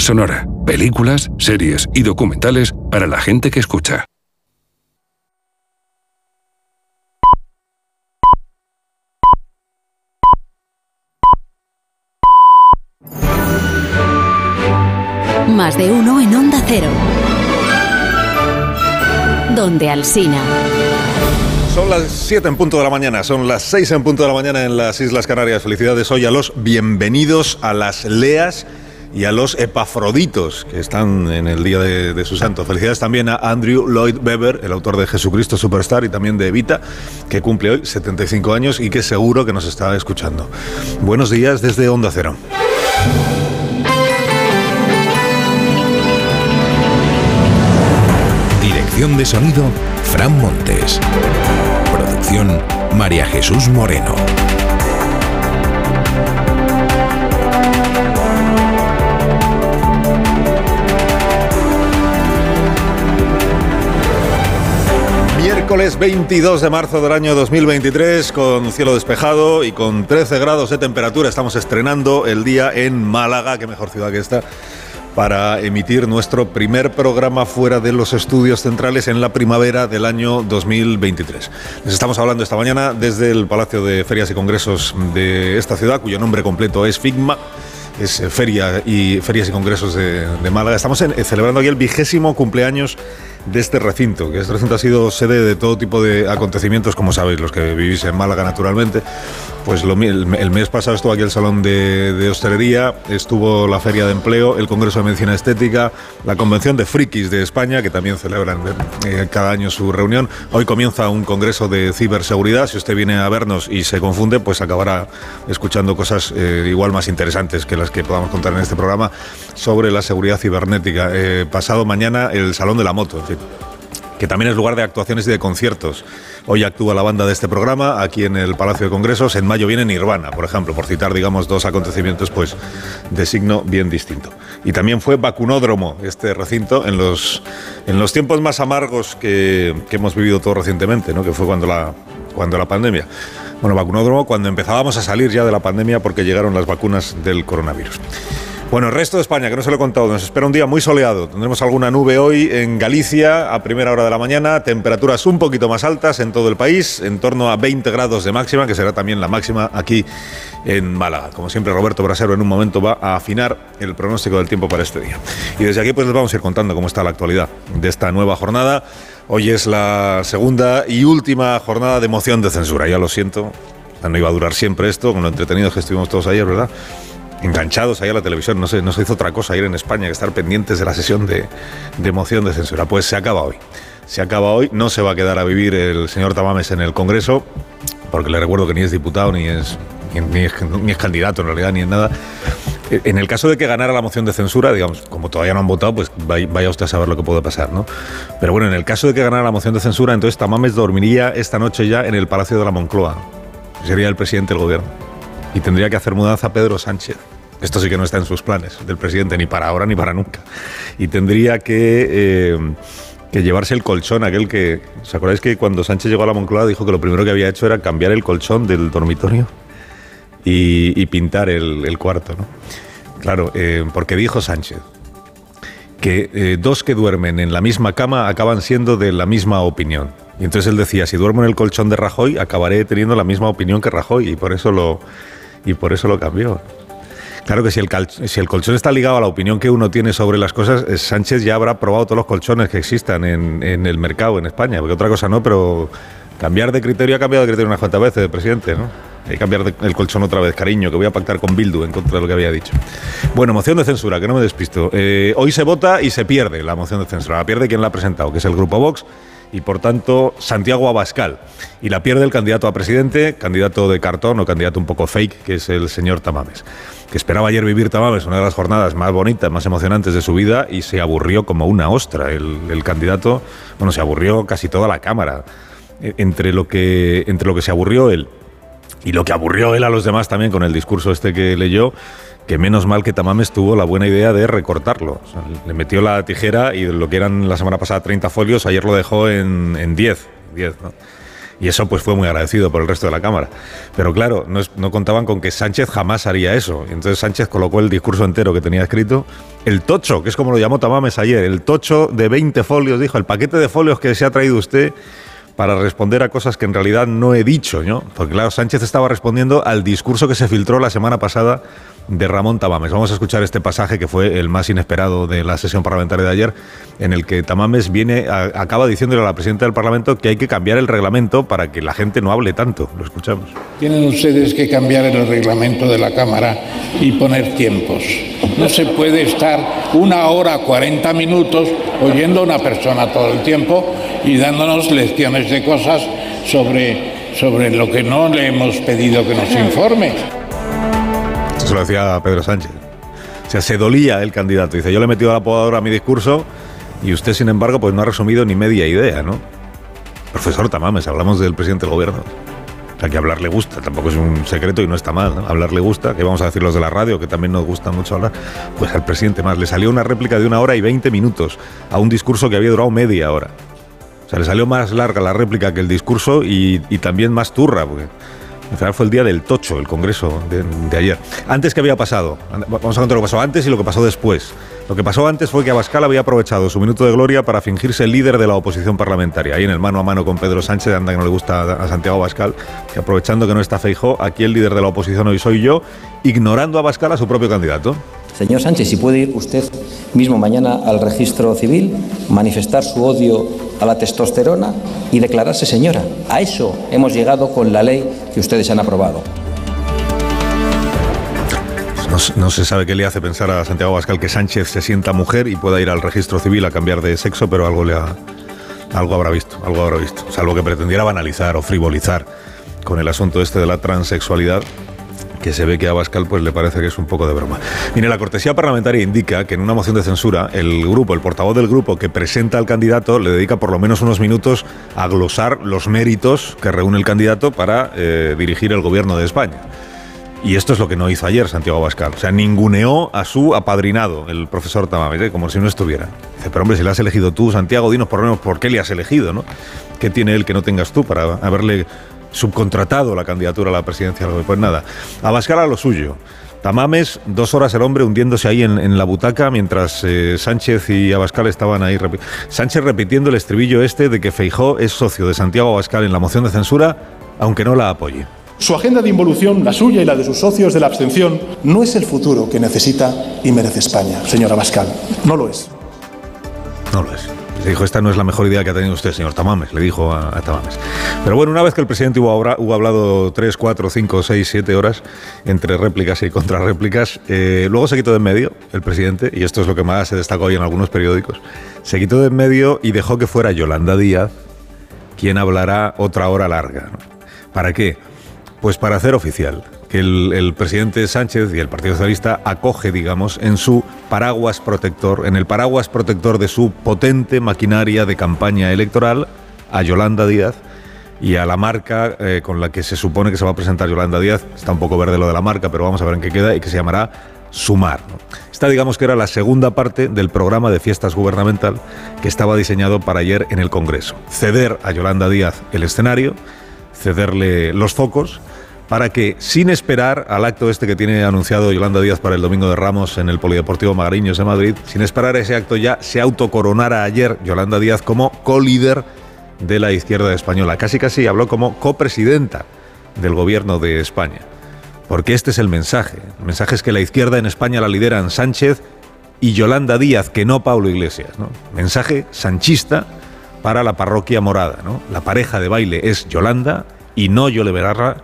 Sonora, películas, series y documentales para la gente que escucha. Más de uno en Onda Cero. Donde Alsina. Son las 7 en punto de la mañana, son las 6 en punto de la mañana en las Islas Canarias. Felicidades hoy a los bienvenidos a las Leas y a los Epafroditos que están en el día de, su santo. Felicidades también a Andrew Lloyd Webber, el autor de Jesucristo Superstar y también de Evita, que cumple hoy 75 años y que seguro que nos está escuchando. Buenos días desde Onda Cero. Dirección de sonido, Fran Montes. Producción, María Jesús Moreno. Miércoles 22 de marzo del año 2023, con cielo despejado y con 13 grados de temperatura, estamos estrenando el día en Málaga, qué mejor ciudad que esta, para emitir nuestro primer programa fuera de los estudios centrales en la primavera del año 2023. Les estamos hablando esta mañana desde el Palacio de Ferias y Congresos de esta ciudad, cuyo nombre completo es FIGMA es Feria y Ferias y Congresos de, de Málaga. Estamos en, celebrando aquí el vigésimo cumpleaños de este recinto, que este recinto ha sido sede de todo tipo de acontecimientos, como sabéis, los que vivís en Málaga naturalmente. Pues el, mes pasado estuvo aquí el Salón de, de, Hostelería, estuvo la Feria de Empleo, el Congreso de Medicina Estética, la Convención de Frikis de España, que también celebran eh, cada año su reunión. Hoy comienza un Congreso de Ciberseguridad. Si usted viene a vernos y se confunde, pues acabará escuchando cosas eh, igual más interesantes que las que podamos contar en este programa sobre la seguridad cibernética. Eh, pasado mañana el Salón de la Moto, que también es lugar de actuaciones y de conciertos. Hoy actúa la banda de este programa aquí en el Palacio de Congresos. En mayo viene Nirvana, por ejemplo, por citar, digamos, dos acontecimientos pues, de signo bien distinto. Y también fue vacunódromo este recinto en los, en los tiempos más amargos que, que hemos vivido todos recientemente, ¿no? que fue cuando la, cuando la pandemia. Bueno, vacunódromo cuando empezábamos a salir ya de la pandemia porque llegaron las vacunas del coronavirus. Bueno, el resto de España, que no se lo he contado, nos espera un día muy soleado. Tendremos alguna nube hoy en Galicia a primera hora de la mañana, temperaturas un poquito más altas en todo el país, en torno a 20 grados de máxima, que será también la máxima aquí en Málaga. Como siempre, Roberto Brasero en un momento va a afinar el pronóstico del tiempo para este día. Y desde aquí pues les vamos a ir contando cómo está la actualidad de esta nueva jornada. Hoy es la segunda y última jornada de moción de censura, ya lo siento. No iba a durar siempre esto, con lo entretenidos que estuvimos todos ayer, ¿verdad? Enganchados ahí a la televisión. No se, no se hizo otra cosa ir en España que estar pendientes de la sesión de, de moción de censura. Pues se acaba hoy. Se acaba hoy. No se va a quedar a vivir el señor Tamames en el Congreso, porque le recuerdo que ni es diputado, ni es, ni es, ni es candidato en realidad, ni es nada. En el caso de que ganara la moción de censura, digamos, como todavía no han votado, pues vaya usted a saber lo que puede pasar, ¿no? Pero bueno, en el caso de que ganara la moción de censura, entonces Tamames dormiría esta noche ya en el Palacio de la Moncloa. Sería el presidente del gobierno. Y tendría que hacer mudanza Pedro Sánchez. Esto sí que no está en sus planes del presidente, ni para ahora ni para nunca. Y tendría que, eh, que llevarse el colchón, aquel que. ¿Os acordáis que cuando Sánchez llegó a la Moncloa dijo que lo primero que había hecho era cambiar el colchón del dormitorio y, pintar el, el, cuarto? ¿no? Claro, eh, porque dijo Sánchez que eh, dos que duermen en la misma cama acaban siendo de la misma opinión. Y entonces él decía, si duermo en el colchón de Rajoy, acabaré teniendo la misma opinión que Rajoy, y por eso lo, y por eso lo cambió. Claro que si el, si el, colchón está ligado a la opinión que uno tiene sobre las cosas, Sánchez ya habrá probado todos los colchones que existan en, en el mercado en España, porque otra cosa no, pero cambiar de criterio ha cambiado de criterio unas cuantas veces, presidente, ¿no? Hay que cambiar el colchón otra vez, cariño, que voy a pactar con Bildu en contra de lo que había dicho. Bueno, moción de censura, que no me despisto. Eh, hoy se vota y se pierde la moción de censura. La pierde quien la ha presentado, que es el Grupo Vox y por tanto Santiago Abascal. Y la pierde el candidato a presidente, candidato de cartón o candidato un poco fake, que es el señor Tamames, que esperaba ayer vivir Tamames, una de las jornadas más bonitas, más emocionantes de su vida, y se aburrió como una ostra. El, candidato, bueno, se aburrió casi toda la Cámara. E- Entre lo, que, entre lo que se aburrió él y lo que aburrió él a los demás también con el discurso este que leyó, que menos mal que Tamames tuvo la buena idea de recortarlo. O sea, le metió la tijera y lo que eran la semana pasada 30 folios, ayer lo dejó en, en 10. 10 ¿no? Y eso pues fue muy agradecido por el resto de la Cámara. Pero claro, no, es- no contaban con que Sánchez jamás haría eso. Entonces Sánchez colocó el discurso entero que tenía escrito. El tocho, que es como lo llamó Tamames ayer, el tocho de 20 folios, dijo, el paquete de folios que se ha traído usted para responder a cosas que en realidad no he dicho, ¿no? Porque claro, Sánchez estaba respondiendo al discurso que se filtró la semana pasada de Ramón Tamames. Vamos a escuchar este pasaje que fue el más inesperado de la sesión parlamentaria de ayer, en el que Tamames viene, acaba diciéndole a la presidenta del Parlamento que hay que cambiar el reglamento para que la gente no hable tanto. Lo escuchamos. Tienen ustedes que cambiar el reglamento de la Cámara y poner tiempos. No se puede estar una hora, 40 minutos oyendo a una persona todo el tiempo y dándonos lecciones de cosas sobre, sobre lo que no le hemos pedido que nos informe. Se lo decía Pedro Sánchez. O sea, se dolía el candidato. Dice, yo le he metido la podadora a mi discurso y usted, sin embargo, pues no ha resumido ni media idea, ¿no? Profesor Tamames, hablamos del presidente del gobierno. O sea, que hablar le gusta, tampoco es un secreto y no está mal, ¿no? Hablar le gusta, que vamos a decir los de la radio, que también nos gusta mucho hablar, pues al presidente más. Le salió una réplica de una hora y 20 minutos a un discurso que había durado media hora. O sea, le salió más larga la réplica que el discurso y, y también más turra, porque final fue el día del tocho, el congreso de, ayer. Antes, ¿qué había pasado? Vamos a contar lo que pasó antes y lo que pasó después. Lo que pasó antes fue que Abascal había aprovechado su minuto de gloria para fingirse líder de la oposición parlamentaria. Ahí en el mano a mano con Pedro Sánchez, anda que no le gusta a Santiago Abascal, que aprovechando que no está Feijó, aquí el líder de la oposición hoy soy yo, ignorando a Abascal a su propio candidato. Señor Sánchez, si puede ir usted mismo mañana al registro civil, manifestar su odio a la testosterona y declararse señora. A eso hemos llegado con la ley que ustedes han aprobado. No, se sabe qué le hace pensar a Santiago Abascal que Sánchez se sienta mujer y pueda ir al registro civil a cambiar de sexo, pero algo le ha, algo habrá visto, algo habrá visto. Salvo que pretendiera banalizar o frivolizar con el asunto este de la transexualidad, que se ve que a Abascal pues le parece que es un poco de broma. Mire, la cortesía parlamentaria indica que en una moción de censura el grupo, el portavoz del grupo que presenta al candidato le dedica por lo menos unos minutos a glosar los méritos que reúne el candidato para eh, dirigir el gobierno de España. Y esto es lo que no hizo ayer Santiago Abascal. O sea, ninguneó a su apadrinado, el profesor Tamames, ¿eh? como si no estuviera. Dice, pero hombre, si le has elegido tú, Santiago, dinos por lo menos por qué le has elegido, ¿no? ¿Qué tiene él que no tengas tú para haberle subcontratado la candidatura a la presidencia? Pues nada, Abascal a lo suyo. Tamames, dos horas el hombre hundiéndose ahí en, en la butaca mientras eh, Sánchez y Abascal estaban ahí. Sánchez repitiendo el estribillo este de que Feijó es socio de Santiago Abascal en la moción de censura, aunque no la apoye. Su agenda de involución, la suya y la de sus socios de la abstención, no es el futuro que necesita y merece España, señora Bascal. No lo es. No lo es. Le dijo, esta no es la mejor idea que ha tenido usted, señor Tamames, le dijo a, Tamames. Pero bueno, una vez que el presidente hubo, hablado 3, 4, 5, 6, 7 horas entre réplicas y contrarréplicas, eh, luego se quitó de en medio el presidente, y esto es lo que más se destacó hoy en algunos periódicos, se quitó de en medio y dejó que fuera Yolanda Díaz quien hablará otra hora larga. ¿Para qué? Pues para hacer oficial que el, presidente Sánchez y el Partido Socialista acoge, digamos, en su paraguas protector, en el paraguas protector de su potente maquinaria de campaña electoral, a Yolanda Díaz y a la marca eh, con la que se supone que se va a presentar Yolanda Díaz. Está un poco verde lo de la marca, pero vamos a ver en qué queda y que se llamará Sumar. Esta, digamos que era la segunda parte del programa de fiestas gubernamental que estaba diseñado para ayer en el Congreso. Ceder a Yolanda Díaz el escenario, cederle los focos para que, sin esperar al acto este que tiene anunciado Yolanda Díaz para el Domingo de Ramos en el Polideportivo Magariños de Madrid, sin esperar ese acto ya se autocoronara ayer Yolanda Díaz como co-líder de la izquierda española. Casi casi habló como copresidenta del gobierno de España. Porque este es el mensaje. El mensaje es que la izquierda en España la lideran Sánchez y Yolanda Díaz, que no Pablo Iglesias. Mensaje sanchista para la parroquia morada. La pareja de baile es Yolanda y no Yole Berarra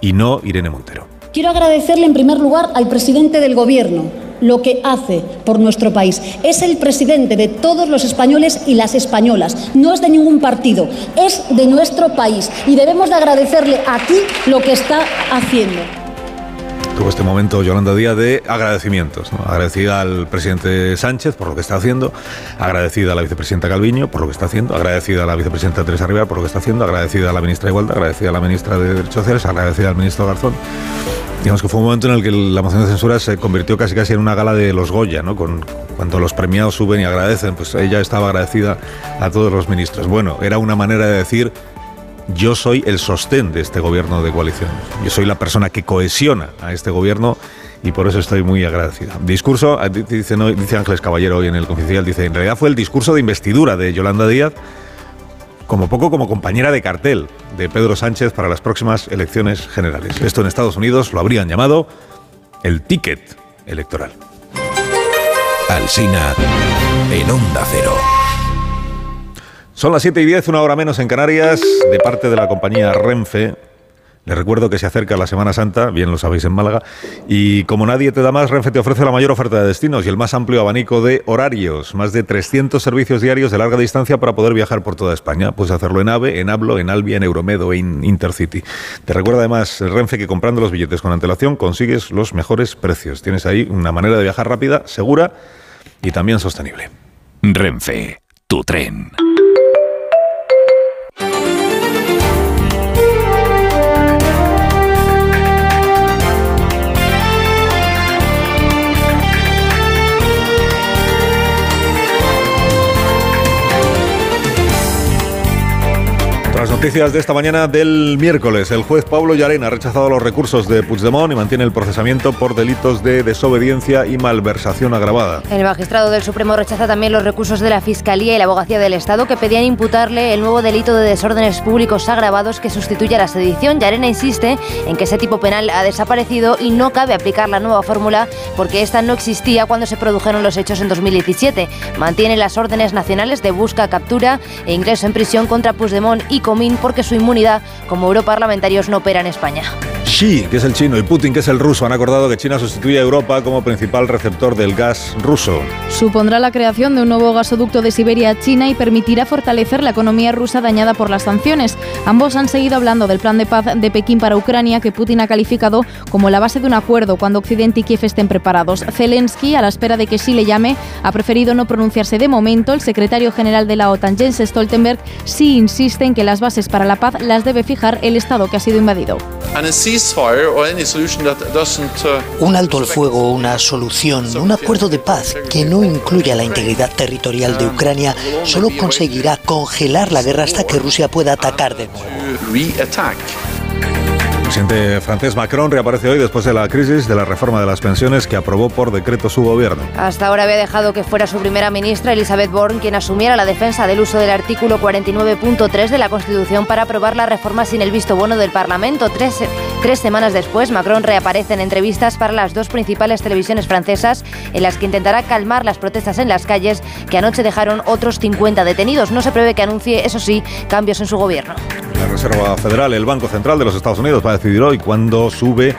y no Irene Montero. Quiero agradecerle en primer lugar al presidente del Gobierno lo que hace por nuestro país. Es el presidente de todos los españoles y las españolas. No es de ningún partido, es de nuestro país. Y debemos de agradecerle aquí lo que está haciendo este momento Yolanda Díaz de agradecimientos. Agradecida al presidente Sánchez por lo que está haciendo, agradecida a la vicepresidenta Calviño por lo que está haciendo, agradecida a la vicepresidenta Teresa Rivera por lo que está haciendo, agradecida a la ministra de Igualdad, agradecida a la ministra de Derechos Sociales, agradecida al ministro Garzón. Digamos que fue un momento en el que la moción de censura se convirtió casi casi en una gala de los Goya, ¿no? Cuando los premiados suben y agradecen, pues ella estaba agradecida a todos los ministros. Bueno, era una manera de decir yo soy el sostén de este gobierno de coalición. Yo soy la persona que cohesiona a este gobierno y por eso estoy muy agradecida. Discurso, eh, dice, dice Ángeles Caballero hoy en el Confidencial, dice, en realidad fue el discurso de investidura de Yolanda Díaz, como poco como compañera de cartel de Pedro Sánchez para las próximas elecciones generales. Esto en Estados Unidos lo habrían llamado el ticket electoral. Alsina en Onda Cero. Son las 7 y 10, una hora menos en Canarias, de parte de la compañía Renfe. Les recuerdo que se acerca la Semana Santa, bien lo sabéis en Málaga, y como nadie te da más, Renfe te ofrece la mayor oferta de destinos y el más amplio abanico de horarios. Más de 300 servicios diarios de larga distancia para poder viajar por toda España. Puedes hacerlo en AVE, en Hablo, en Albia, en Euromed o en Intercity. Te recuerda además Renfe que comprando los billetes con antelación consigues los mejores precios. Tienes ahí una manera de viajar rápida, segura y también sostenible. Renfe, tu tren. Las noticias de esta mañana del miércoles. El juez Pablo Llarena ha rechazado los recursos de Puigdemont y mantiene el procesamiento por delitos de desobediencia y malversación agravada. El magistrado del Supremo rechaza también los recursos de la Fiscalía y la Abogacía del Estado que pedían imputarle el nuevo delito de desórdenes públicos agravados que sustituye a la sedición. Llarena insiste en que ese tipo penal ha desaparecido y no cabe aplicar la nueva fórmula porque esta no existía cuando se produjeron los hechos en 2017. Mantiene las órdenes nacionales de busca, captura e ingreso en prisión contra Puigdemont y Comín porque su inmunidad como europarlamentarios no opera en España. Xi, que es el chino, y Putin, que es el ruso, han acordado que China sustituye a Europa como principal receptor del gas ruso. Supondrá la creación de un nuevo gasoducto de Siberia a China y permitirá fortalecer la economía rusa dañada por las sanciones. Ambos han seguido hablando del plan de paz de Pekín para Ucrania, que Putin ha calificado como la base de un acuerdo cuando Occidente y Kiev estén preparados. Zelensky, a la espera de que Xi le llame, ha preferido no pronunciarse de momento. El secretario general de la OTAN, Jens Stoltenberg, sí insiste en que las bases para la paz las debe fijar el Estado que ha sido invadido. Un alto al fuego, una solución, un acuerdo de paz que no incluya la integridad territorial de Ucrania solo conseguirá congelar la guerra hasta que Rusia pueda atacar de nuevo. El presidente francés Macron reaparece hoy después de la crisis de la reforma de las pensiones que aprobó por decreto su gobierno. Hasta ahora había dejado que fuera su primera ministra, Elizabeth Borne, quien asumiera la defensa del uso del artículo 49.3 de la Constitución para aprobar la reforma sin el visto bueno del Parlamento. Tres, tres semanas después, Macron reaparece en entrevistas para las dos principales televisiones francesas, en las que intentará calmar las protestas en las calles que anoche dejaron otros 50 detenidos. No se prevé que anuncie, eso sí, cambios en su gobierno. La Reserva Federal, el Banco Central de los Estados Unidos, va a decidir hoy cuándo sube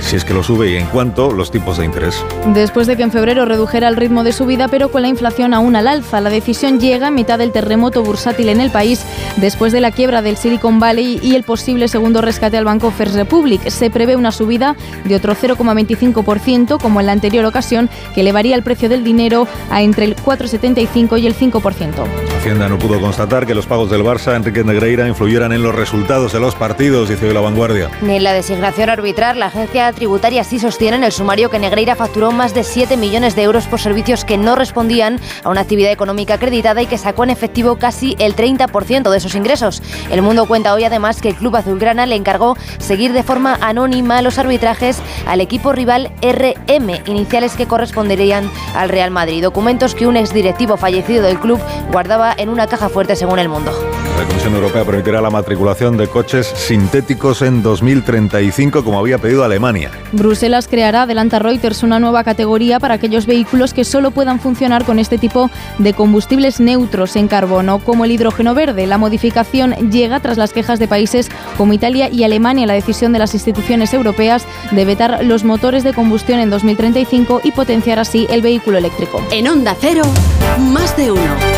si es que lo sube y en cuánto los tipos de interés. Después de que en febrero redujera el ritmo de subida, pero con la inflación aún al alza, la decisión llega en mitad del terremoto bursátil en el país, después de la quiebra del Silicon Valley y el posible segundo rescate al banco First Republic. Se prevé una subida de otro 0,25%, como en la anterior ocasión, que elevaría el precio del dinero a entre el 4,75 y el 5%. Hacienda no pudo constatar que los pagos del Barça, Enrique Negreira, influyeran en los resultados de los partidos, dice hoy la vanguardia. Ni en la designación arbitral, la agencia tributaria sí sostiene en el sumario que Negreira facturó más de 7 millones de euros por servicios que no respondían a una actividad económica acreditada y que sacó en efectivo casi el 30% de esos ingresos. El Mundo cuenta hoy además que el Club Azulgrana le encargó seguir de forma anónima los arbitrajes al equipo rival RM, iniciales que corresponderían al Real Madrid. Documentos que un exdirectivo fallecido del club guardaba en una caja fuerte según el Mundo. La Comisión Europea permitirá la matriculación de coches sintéticos en 2035, como había pedido Alemania. Bruselas creará, adelanta Reuters, una nueva categoría para aquellos vehículos que solo puedan funcionar con este tipo de combustibles neutros en carbono, como el hidrógeno verde. La modificación llega tras las quejas de países como Italia y Alemania, la decisión de las instituciones europeas de vetar los motores de combustión en 2035 y potenciar así el vehículo eléctrico. En Onda Cero, más de uno.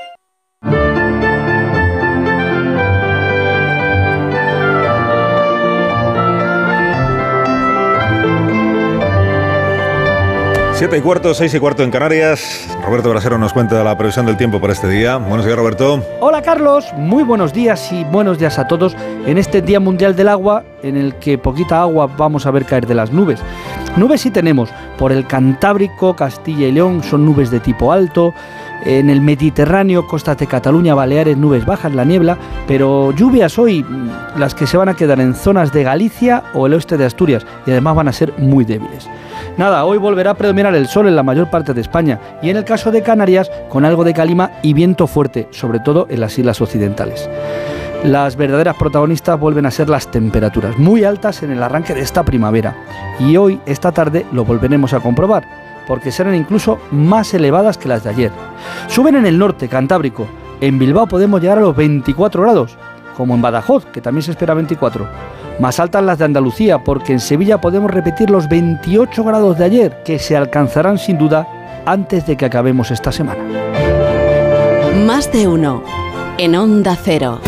Siete y cuarto, seis y cuarto en Canarias. Roberto Brasero nos cuenta la previsión del tiempo para este día. Buenos días, Roberto. Hola, Carlos. Muy buenos días y buenos días a todos en este Día Mundial del Agua, en el que poquita agua vamos a ver caer de las nubes. Nubes sí tenemos. Por el Cantábrico, Castilla y León son nubes de tipo alto. En el Mediterráneo, costas de Cataluña, Baleares, nubes bajas, la niebla, pero lluvias hoy, las que se van a quedar en zonas de Galicia o el oeste de Asturias, y además van a ser muy débiles. Nada, hoy volverá a predominar el sol en la mayor parte de España y en el caso de Canarias con algo de calima y viento fuerte, sobre todo en las islas occidentales. Las verdaderas protagonistas vuelven a ser las temperaturas, muy altas en el arranque de esta primavera. Y hoy, esta tarde, lo volveremos a comprobar, porque serán incluso más elevadas que las de ayer. Suben en el norte, Cantábrico. En Bilbao podemos llegar a los 24 grados, como en Badajoz, que también se espera 24. Más altas las de Andalucía, porque en Sevilla podemos repetir los 28 grados de ayer, que se alcanzarán sin duda antes de que acabemos esta semana. Más de uno. En Onda Cero.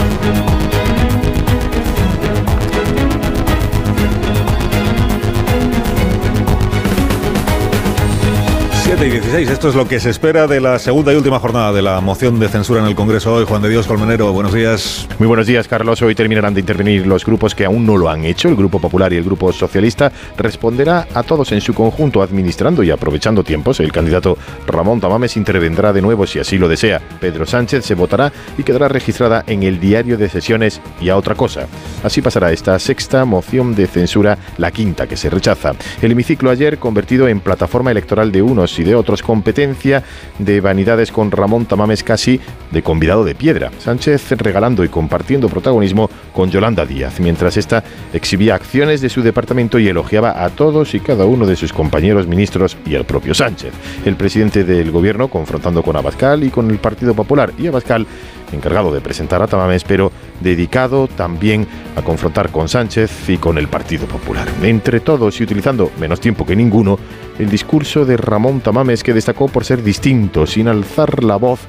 7 y 16, esto es lo que se espera de la segunda y última jornada de la moción de censura en el Congreso hoy. Juan de Dios Colmenero, buenos días. Muy buenos días, Carlos. Hoy terminarán de intervenir los grupos que aún no lo han hecho. El Grupo Popular y el Grupo Socialista responderá a todos en su conjunto, administrando y aprovechando tiempos. El candidato Ramón Tamames intervendrá de nuevo si así lo desea. Pedro Sánchez se votará y quedará registrada en el diario de sesiones y a otra cosa. Así pasará esta sexta moción de censura, la quinta que se rechaza. El hemiciclo ayer convertido en plataforma electoral de unos de otros, competencia de vanidades con Ramón Tamames casi de convidado de piedra. Sánchez regalando y compartiendo protagonismo con Yolanda Díaz, mientras esta exhibía acciones de su departamento y elogiaba a todos y cada uno de sus compañeros ministros y al propio Sánchez. El presidente del gobierno confrontando con Abascal y con el Partido Popular y Abascal encargado de presentar a Tamames, pero dedicado también a confrontar con Sánchez y con el Partido Popular. Entre todos y utilizando menos tiempo que ninguno, el discurso de Ramón Tamames que destacó por ser distinto, sin alzar la voz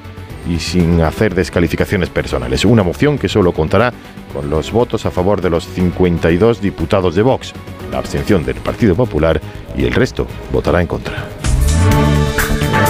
y sin hacer descalificaciones personales. Una moción que solo contará con los votos a favor de los 52 diputados de Vox, la abstención del Partido Popular y el resto votará en contra.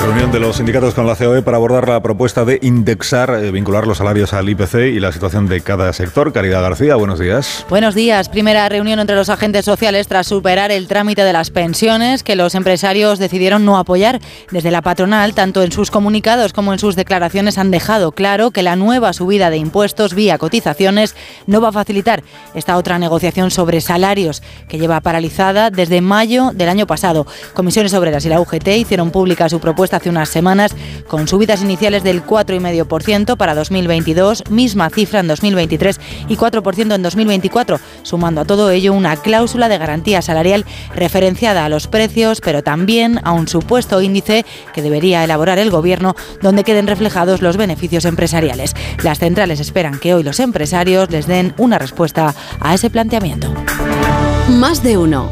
Reunión de los sindicatos con la COE para abordar la propuesta de indexar, eh, vincular los salarios al IPC y la situación de cada sector. Caridad García, buenos días. Buenos días. Primera reunión entre los agentes sociales tras superar el trámite de las pensiones que los empresarios decidieron no apoyar. Desde la patronal, tanto en sus comunicados como en sus declaraciones, han dejado claro que la nueva subida de impuestos vía cotizaciones no va a facilitar esta otra negociación sobre salarios que lleva paralizada desde mayo del año pasado. Comisiones Obreras y la UGT hicieron pública su propuesta hace unas semanas con subidas iniciales del 4,5% para 2022, misma cifra en 2023 y 4% en 2024, sumando a todo ello una cláusula de garantía salarial referenciada a los precios, pero también a un supuesto índice que debería elaborar el Gobierno donde queden reflejados los beneficios empresariales. Las centrales esperan que hoy los empresarios les den una respuesta a ese planteamiento. Más de uno.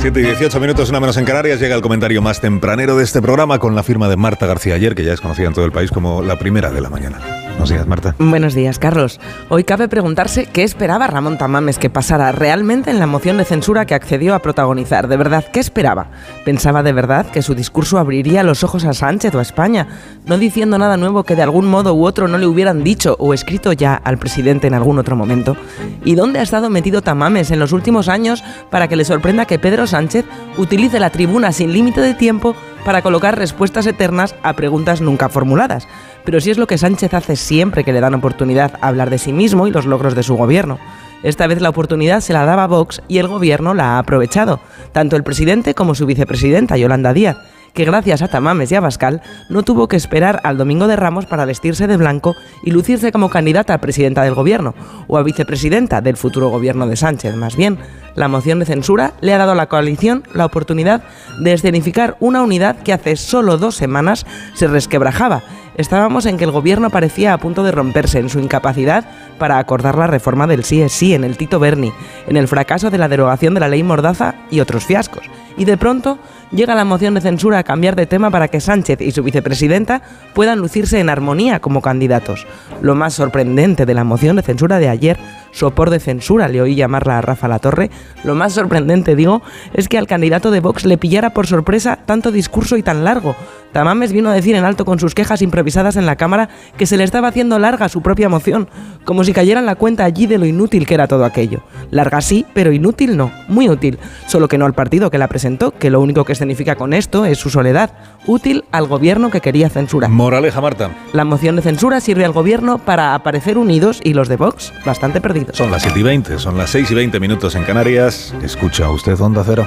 7 y 18 minutos, una menos en Canarias, llega el comentario más tempranero de este programa con la firma de Marta García ayer, que ya es conocida en todo el país como la primera de la mañana. Buenos días, Marta. Buenos días, Carlos. Hoy cabe preguntarse qué esperaba Ramón Tamames que pasara realmente en la moción de censura que accedió a protagonizar. ¿De verdad qué esperaba? ¿Pensaba de verdad que su discurso abriría los ojos a Sánchez o a España, no diciendo nada nuevo que de algún modo u otro no le hubieran dicho o escrito ya al presidente en algún otro momento? ¿Y dónde ha estado metido Tamames en los últimos años para que le sorprenda que Pedro Sánchez utilice la tribuna sin límite de tiempo para colocar respuestas eternas a preguntas nunca formuladas? Pero si es lo que Sánchez hace siempre que le dan oportunidad a hablar de sí mismo y los logros de su gobierno. Esta vez la oportunidad se la daba Vox y el gobierno la ha aprovechado, tanto el presidente como su vicepresidenta, Yolanda Díaz que gracias a Tamames y a Bascal no tuvo que esperar al domingo de Ramos para vestirse de blanco y lucirse como candidata a presidenta del gobierno o a vicepresidenta del futuro gobierno de Sánchez. Más bien, la moción de censura le ha dado a la coalición la oportunidad de escenificar una unidad que hace solo dos semanas se resquebrajaba. Estábamos en que el gobierno parecía a punto de romperse en su incapacidad para acordar la reforma del sí es sí en el Tito Berni, en el fracaso de la derogación de la ley Mordaza y otros fiascos. Y de pronto llega la moción de censura a cambiar de tema para que Sánchez y su vicepresidenta puedan lucirse en armonía como candidatos. Lo más sorprendente de la moción de censura de ayer, sopor de censura, le oí llamarla a Rafa La Torre, lo más sorprendente, digo, es que al candidato de Vox le pillara por sorpresa tanto discurso y tan largo. Tamames vino a decir en alto con sus quejas improvisadas en la Cámara que se le estaba haciendo larga su propia moción, como si cayera en la cuenta allí de lo inútil que era todo aquello. Larga sí, pero inútil no, muy útil, solo que no al partido que la presentó, que lo único que significa con esto es su soledad, útil al gobierno que quería censurar. Moraleja, Marta. La moción de censura sirve al gobierno para aparecer unidos y los de Vox bastante perdidos. Son las 7 y 20, son las 6 y 20 minutos en Canarias. Escucha usted Onda Cero.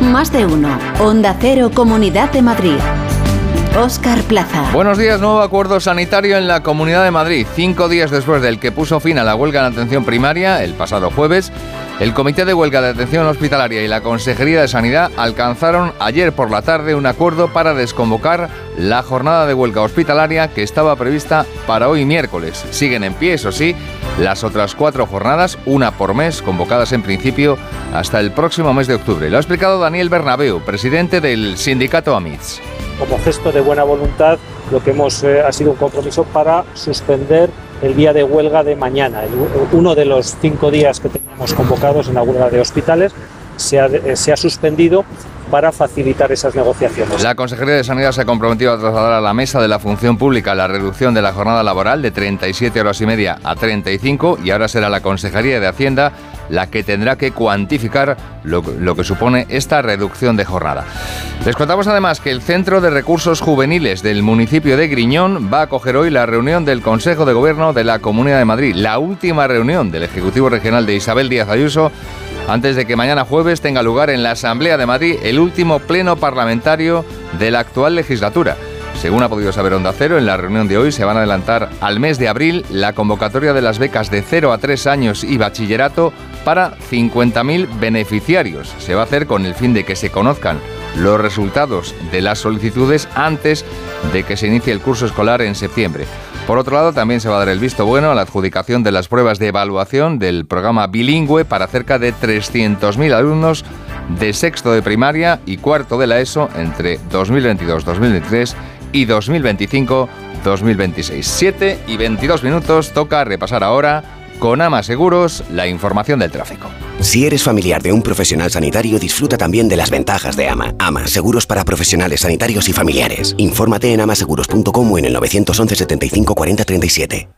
Más de uno. Onda Cero, Comunidad de Madrid. Oscar Plaza. Buenos días, nuevo acuerdo sanitario en la Comunidad de Madrid. Cinco días después del que puso fin a la huelga en atención primaria, el pasado jueves, el Comité de Huelga de Atención Hospitalaria y la Consejería de Sanidad alcanzaron ayer por la tarde un acuerdo para desconvocar la jornada de huelga hospitalaria que estaba prevista para hoy miércoles. Siguen en pie, eso sí, las otras cuatro jornadas, una por mes, convocadas en principio hasta el próximo mes de octubre. Lo ha explicado Daniel Bernabeu, presidente del sindicato AMITS como gesto de buena voluntad, lo que hemos eh, ha sido un compromiso para suspender el día de huelga de mañana. uno de los cinco días que teníamos convocados en la huelga de hospitales se ha, eh, se ha suspendido para facilitar esas negociaciones. La Consejería de Sanidad se ha comprometido a trasladar a la mesa de la función pública la reducción de la jornada laboral de 37 horas y media a 35 y ahora será la Consejería de Hacienda la que tendrá que cuantificar lo, que supone esta reducción de jornada. Les contamos además que el Centro de Recursos Juveniles del municipio de Griñón va a acoger hoy la reunión del Consejo de Gobierno de la Comunidad de Madrid, la última reunión del Ejecutivo Regional de Isabel Díaz Ayuso antes de que mañana jueves tenga lugar en la Asamblea de Madrid el último pleno parlamentario de la actual legislatura. Según ha podido saber Onda Cero, en la reunión de hoy se van a adelantar al mes de abril la convocatoria de las becas de 0 a 3 años y bachillerato para 50.000 beneficiarios. Se va a hacer con el fin de que se conozcan los resultados de las solicitudes antes de que se inicie el curso escolar en septiembre. Por otro lado, también se va a dar el visto bueno a la adjudicación de las pruebas de evaluación del programa bilingüe para cerca de 300.000 alumnos de sexto de primaria y cuarto de la ESO entre 2022-2023 y 2025-2026. 7 y 22 minutos toca repasar ahora con Ama Seguros la información del tráfico. Si eres familiar de un profesional sanitario, disfruta también de las ventajas de AMA. AMA, seguros para profesionales sanitarios y familiares. Infórmate en amaseguros.com o en el 911 75 40 37.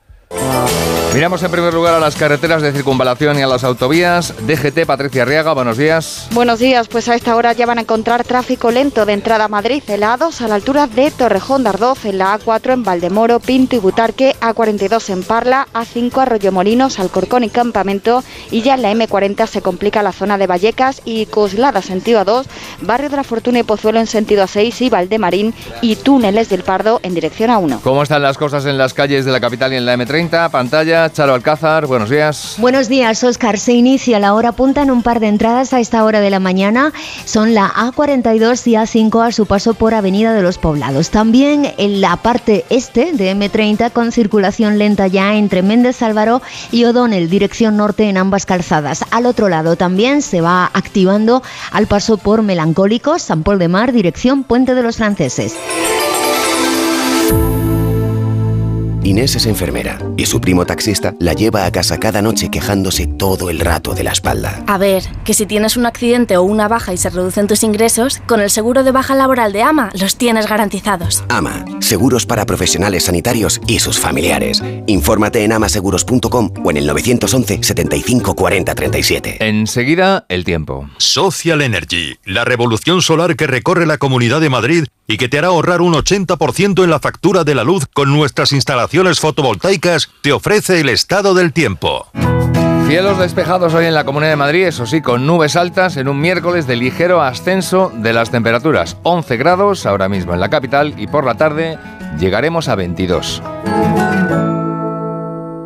Miramos en primer lugar a las carreteras de circunvalación y a las autovías. DGT, Patricia Arriaga, buenos días. Buenos días, pues a esta hora ya van a encontrar tráfico lento de entrada a Madrid, en la A2 a la altura de Torrejón de Ardoz, en la A4 en Valdemoro, Pinto y Butarque, A42 en Parla, A5 Arroyo Molinos, Alcorcón y Campamento, y ya en la M40 se complica la zona de Vallecas y Coslada sentido A2, Barrio de la Fortuna y Pozuelo en sentido A6 y Valdemarín y Túneles del Pardo en dirección A1. ¿Cómo están las cosas en las calles de la capital y en la M30? Pantalla Sevilla. Charo Alcázar, buenos días. Buenos días, Oscar. Se inicia la hora punta en un par de entradas a esta hora de la mañana. Son la A42 y A5 a su paso por Avenida de los Poblados. También en la parte este de M30 con circulación lenta ya entre Méndez Álvaro y O'Donnell, dirección norte en ambas calzadas. Al otro lado también se va activando al paso por Melancólicos, San Paul de Mar, dirección Puente de los Franceses. Inés es enfermera y su primo taxista la lleva a casa cada noche quejándose todo el rato de la espalda. A ver, que si tienes un accidente o una baja y se reducen tus ingresos, con el seguro de baja laboral de AMA los tienes garantizados. AMA, seguros para profesionales sanitarios y sus familiares. Infórmate en amaseguros.com o en el 911 75 40 37. Enseguida, el tiempo. Social Energy, la revolución solar que recorre la Comunidad de Madrid y que te hará ahorrar un 80% en la factura de la luz con nuestras instalaciones fotovoltaicas, te ofrece el estado del tiempo. Cielos despejados hoy en la Comunidad de Madrid, eso sí, con nubes altas en un miércoles de ligero ascenso de las temperaturas. 11 grados ahora mismo en la capital y por la tarde llegaremos a 22.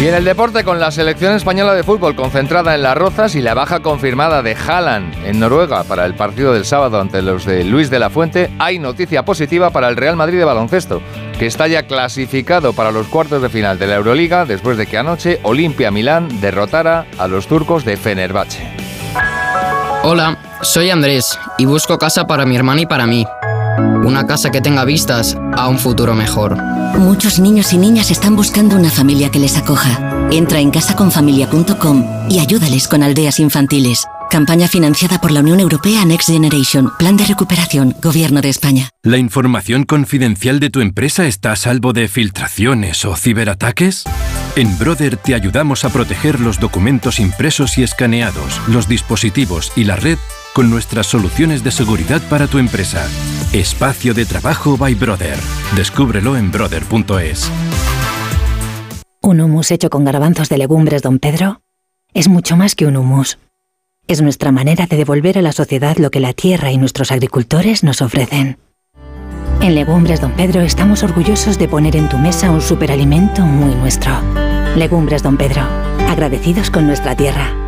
Y en el deporte con la selección española de fútbol concentrada en las Rozas y la baja confirmada de Haaland en Noruega para el partido del sábado ante los de Luis de la Fuente, hay noticia positiva para el Real Madrid de baloncesto, que está ya clasificado para los cuartos de final de la Euroliga después de que anoche Olimpia Milán derrotara a los turcos de Fenerbahce. Hola, soy Andrés y busco casa para mi hermana y para mí. Una casa que tenga vistas a un futuro mejor. Muchos niños y niñas están buscando una familia que les acoja. Entra en casaconfamilia.com y ayúdales con aldeas infantiles. Campaña financiada por la Unión Europea Next Generation, Plan de Recuperación, Gobierno de España. ¿La información confidencial de tu empresa está a salvo de filtraciones o ciberataques? En Brother te ayudamos a proteger los documentos impresos y escaneados, los dispositivos y la red con nuestras soluciones de seguridad para tu empresa. Espacio de trabajo by Brother. Descúbrelo en brother.es. Un humus hecho con garbanzos de legumbres, don Pedro, es mucho más que un humus. Es nuestra manera de devolver a la sociedad lo que la tierra y nuestros agricultores nos ofrecen. En Legumbres Don Pedro estamos orgullosos de poner en tu mesa un superalimento muy nuestro. Legumbres Don Pedro, agradecidos con nuestra tierra.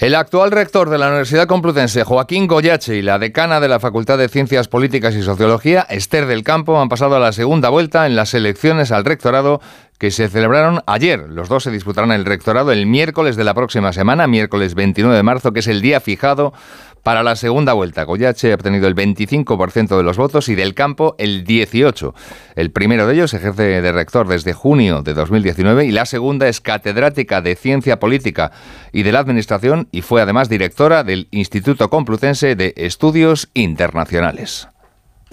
El actual rector de la Universidad Complutense, Joaquín Goyache, y la decana de la Facultad de Ciencias Políticas y Sociología, Esther del Campo, han pasado a la segunda vuelta en las elecciones al rectorado que se celebraron ayer. Los dos se disputarán el rectorado el miércoles de la próxima semana, miércoles 29 de marzo, que es el día fijado para la segunda vuelta. Goyache ha obtenido el 25% de los votos y del campo el 18%. El primero de ellos ejerce de rector desde junio de 2019 y la segunda es catedrática de Ciencia Política y de la Administración y fue además directora del Instituto Complutense de Estudios Internacionales.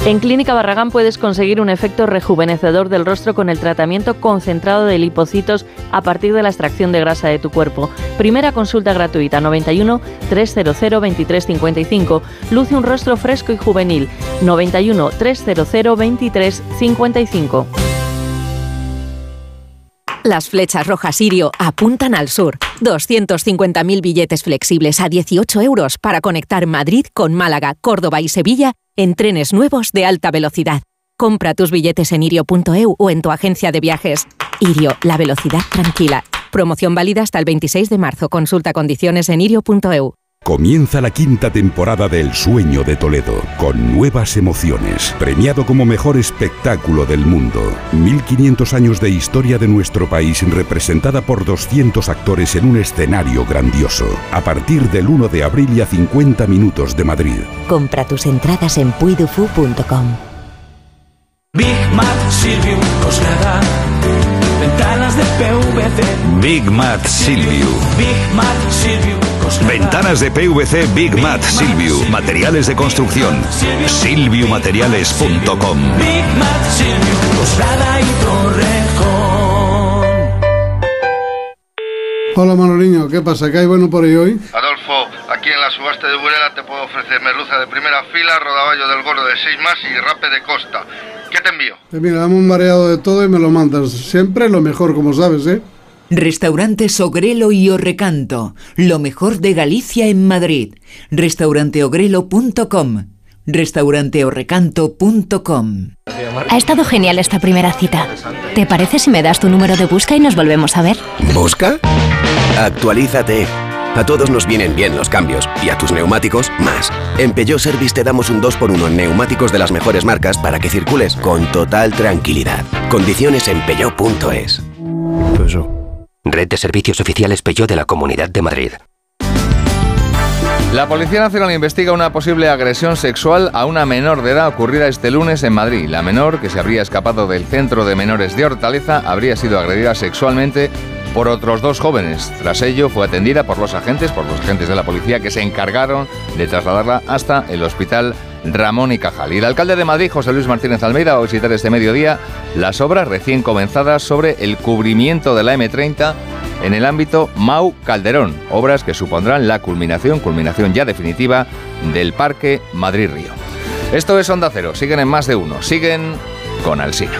En Clínica Barragán puedes conseguir un efecto rejuvenecedor del rostro con el tratamiento concentrado de lipocitos a partir de la extracción de grasa de tu cuerpo. Primera consulta gratuita 91 300 2355. Luce un rostro fresco y juvenil 91 300 2355. Las flechas rojas Sirio apuntan al sur. 250.000 billetes flexibles a 18 euros para conectar Madrid con Málaga, Córdoba y Sevilla en trenes nuevos de alta velocidad. Compra tus billetes en irio.eu o en tu agencia de viajes. Irio, la velocidad tranquila. Promoción válida hasta el 26 de marzo. Consulta condiciones en irio.eu. Comienza la quinta temporada de El Sueño de Toledo, con nuevas emociones, premiado como mejor espectáculo del mundo. 1500 años de historia de nuestro país representada por 200 actores en un escenario grandioso. A partir del 1 de abril y a 50 minutos de Madrid. Compra tus entradas en puidufu.com. Big Mac Silvium Ventanas de PVC Big Mat Silvio. Ventanas de PVC Big Mat Silvio. Materiales de construcción. Silviumateriales.com. Hola Manoliño, ¿qué pasa? ¿Qué hay bueno por ahí hoy? Adolfo, aquí en la subasta de Burela te puedo ofrecer merluza de primera fila, rodaballo del gordo de 6 más y rape de costa. ¿Qué te envío? Eh, mira, dame un mareado de todo y me lo mandas. Siempre lo mejor, como sabes, ¿eh? Restaurante Ogrelo y Orrecanto, lo mejor de Galicia en Madrid. Restauranteogrelo.com, restauranteorrecanto.com. Ha estado genial esta primera cita. ¿Te parece si me das tu número de busca y nos volvemos a ver? ¿Busca? Actualízate. A todos nos vienen bien los cambios y a tus neumáticos más. En Peugeot Service te damos un 2x1 en neumáticos de las mejores marcas para que circules con total tranquilidad. Condiciones en peugeot.es. Red de servicios oficiales Peugeot de la Comunidad de Madrid. La Policía Nacional investiga una posible agresión sexual a una menor de edad ocurrida este lunes en Madrid. La menor, que se habría escapado del centro de menores de Hortaleza, habría sido agredida sexualmente por otros dos jóvenes. Tras ello, fue atendida por los agentes, por los agentes de la policía que se encargaron de trasladarla hasta el hospital Ramón y Cajal. Y el alcalde de Madrid, José Luis Martínez Almeida, va a visitar este mediodía las obras recién comenzadas sobre el cubrimiento de la M30 en el ámbito Mau Calderón, obras que supondrán la culminación, culminación ya definitiva del Parque Madrid Río. Esto es Onda Cero, siguen en más de uno, siguen con Alsina.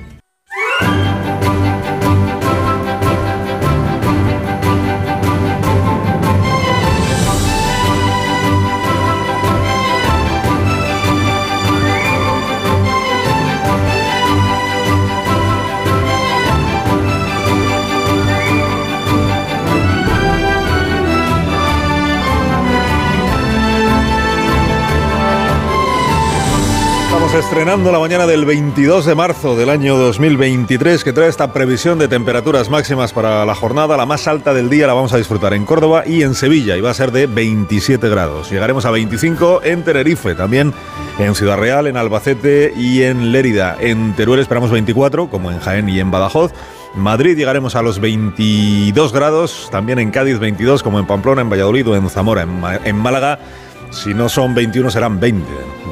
Estrenando la mañana del 22 de marzo del año 2023 que trae esta previsión de temperaturas máximas para la jornada. La más alta del día la vamos a disfrutar en Córdoba y en Sevilla y va a ser de 27 grados. Llegaremos a 25 en Tenerife, también en Ciudad Real, en Albacete y en Lérida. En Teruel esperamos 24, como en Jaén y en Badajoz. Madrid llegaremos a los 22 grados, también en Cádiz 22, como en Pamplona, en Valladolid o en Zamora, en Málaga. Si no son 21 serán 20.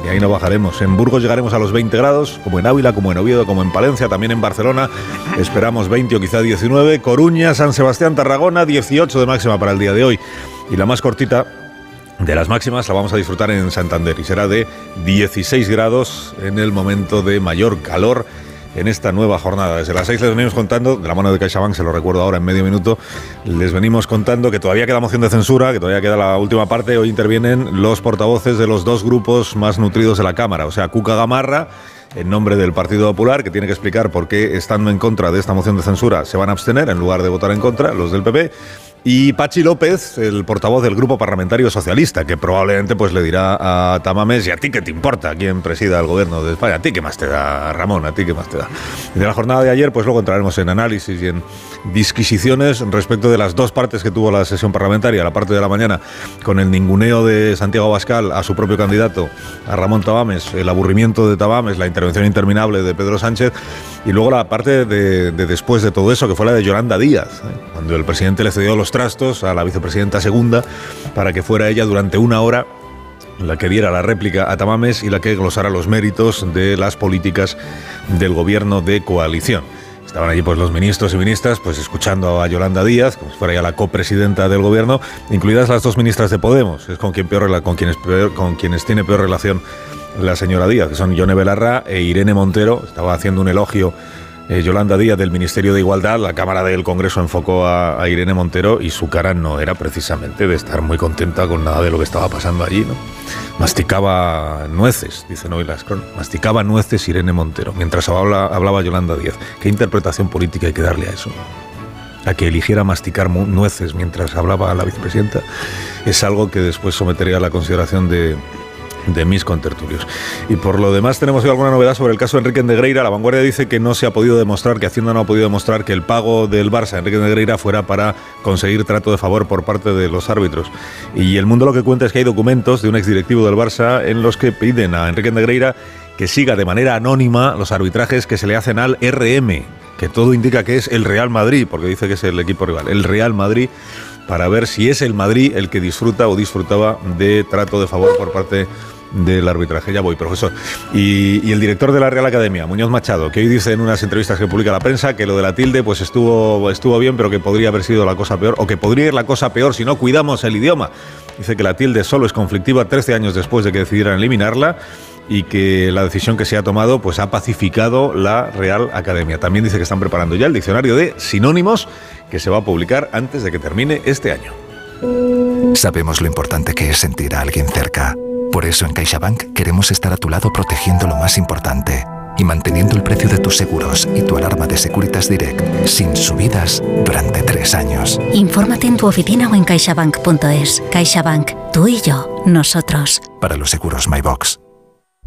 Y ahí no bajaremos. En Burgos llegaremos a los 20 grados, como en Ávila, como en Oviedo, como en Palencia, también en Barcelona. Esperamos 20 o quizá 19. Coruña, San Sebastián, Tarragona, 18 de máxima para el día de hoy. Y la más cortita de las máximas la vamos a disfrutar en Santander y será de 16 grados en el momento de mayor calor en esta nueva jornada. Desde las 6 les venimos contando, de la mano de CaixaBank, se lo recuerdo ahora en medio minuto, les venimos contando que todavía queda moción de censura, que todavía queda la última parte. Hoy intervienen los portavoces de los dos grupos más nutridos de la Cámara, o sea, Cuca Gamarra en nombre del Partido Popular, que tiene que explicar por qué, estando en contra de esta moción de censura, se van a abstener en lugar de votar en contra, los del PP. Y Pachi López, el portavoz del Grupo Parlamentario Socialista, que probablemente pues le dirá a Tamames, ¿y a ti qué te importa quién presida el gobierno de España? ¿A ti qué más te da, Ramón? ¿A ti qué más te da? Y de la jornada de ayer, pues luego entraremos en análisis y en disquisiciones respecto de las dos partes que tuvo la sesión parlamentaria, la parte de la mañana, con el ninguneo de Santiago Abascal a su propio candidato, a Ramón Tamames, el aburrimiento de Tamames, la intervención interminable de Pedro Sánchez, y luego la parte de, de después de todo eso, que fue la de Yolanda Díaz, ¿eh? cuando el presidente le cedió los trastos a la vicepresidenta segunda para que fuera ella durante una hora la que diera la réplica a Tamames y la que glosara los méritos de las políticas del gobierno de coalición. Estaban allí pues los ministros y ministras pues escuchando a Yolanda Díaz, como si fuera ya la copresidenta del gobierno, incluidas las dos ministras de Podemos, es con quien peor con quienes con quienes tiene peor relación la señora Díaz, que son Yone Belarra e Irene Montero, estaba haciendo un elogio eh, Yolanda Díaz del Ministerio de Igualdad, la Cámara del Congreso enfocó a, Irene Montero y su cara no era precisamente de estar muy contenta con nada de lo que estaba pasando allí. ¿no? Masticaba nueces, dice Noel Ascron, masticaba nueces Irene Montero, mientras habla, hablaba Yolanda Díaz. ¿Qué interpretación política hay que darle a eso? a que eligiera masticar nueces mientras hablaba la vicepresidenta, es algo que después sometería a la consideración de, de mis contertulios. Y por lo demás tenemos alguna novedad sobre el caso de Enrique Negreira. La vanguardia dice que no se ha podido demostrar, que Hacienda no ha podido demostrar que el pago del Barça a Enrique Negreira fuera para conseguir trato de favor por parte de los árbitros. Y el mundo lo que cuenta es que hay documentos de un exdirectivo del Barça en los que piden a Enrique Negreira que siga de manera anónima los arbitrajes que se le hacen al RM, que todo indica que es el Real Madrid, porque dice que es el equipo rival, el Real Madrid, para ver si es el Madrid el que disfruta o disfrutaba de trato de favor por parte del arbitraje. Ya voy, profesor. Y, el director de la Real Academia, Muñoz Machado, que hoy dice en unas entrevistas que publica la prensa que lo de la tilde pues estuvo, estuvo bien, pero que podría haber sido la cosa peor, o que podría ir la cosa peor si no cuidamos el idioma. Dice que la tilde solo es conflictiva 13 años después de que decidieran eliminarla y que la decisión que se ha tomado pues ha pacificado la Real Academia. También dice que están preparando ya el diccionario de sinónimos que se va a publicar antes de que termine este año. Sabemos lo importante que es sentir a alguien cerca. Por eso en CaixaBank queremos estar a tu lado protegiendo lo más importante y manteniendo el precio de tus seguros y tu alarma de Securitas Direct sin subidas durante tres años. Infórmate en tu oficina o en caixabank.es. CaixaBank, tú y yo, nosotros. Para los seguros MyBox.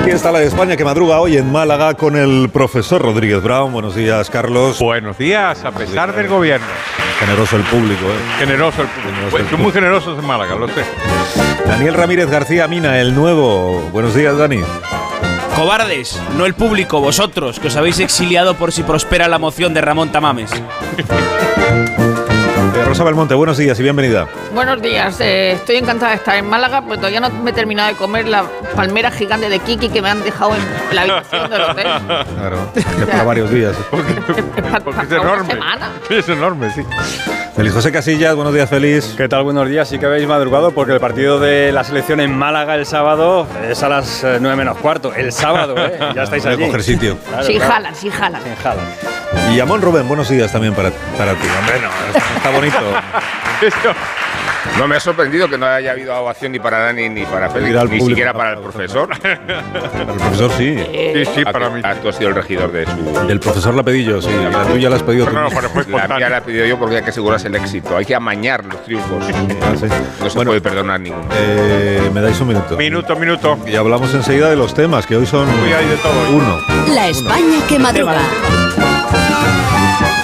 Aquí está la de España que madruga hoy en Málaga con el profesor Rodríguez Brown. Buenos días, Carlos. Buenos días, a pesar del gobierno. Generoso el público, ¿eh? Generoso el público. Pues, son muy generosos en Málaga, lo sé. Daniel Ramírez García Mina, el nuevo. Buenos días, Dani. Cobardes, no el público, vosotros, que os habéis exiliado por si prospera la moción de Ramón Tamames. Eh, Rosa Belmonte, buenos días y bienvenida. Buenos días, eh, estoy encantada de estar en Málaga, pero todavía no me he terminado de comer la palmera gigante de Kiki que me han dejado en la habitación del hotel. Claro, es para varios días. Porque es enorme. Es enorme, sí. Feliz José Casillas, buenos días, feliz. ¿Qué tal? Buenos días, sí que habéis madrugado porque el partido de la selección en Málaga el sábado es a las 9 menos cuarto. El sábado, ¿eh? Ya estáis Voy a allí. coger sitio. Claro, sí, claro. jalan, sí, jalan. Sí, jalan. Y Amón Rubén, buenos días también para, para ti. Hombre, no, está bonito. No me ha sorprendido que no haya habido ovación ni para Dani ni para Félix, ni siquiera para el profesor. Para el profesor sí. Sí, sí, para mí. Tú has sido el regidor de su. Del profesor la pedí yo, sí. La tuya la has pedido tú. No, la mía la he pedido yo porque hay que asegurarse el éxito. Hay que amañar los triunfos. No se puede perdonar ninguno. Eh, ¿Me dais un minuto? Minuto, minuto. Y hablamos enseguida de los temas, que hoy son Hoy hay de todo. uno. La España que madruga.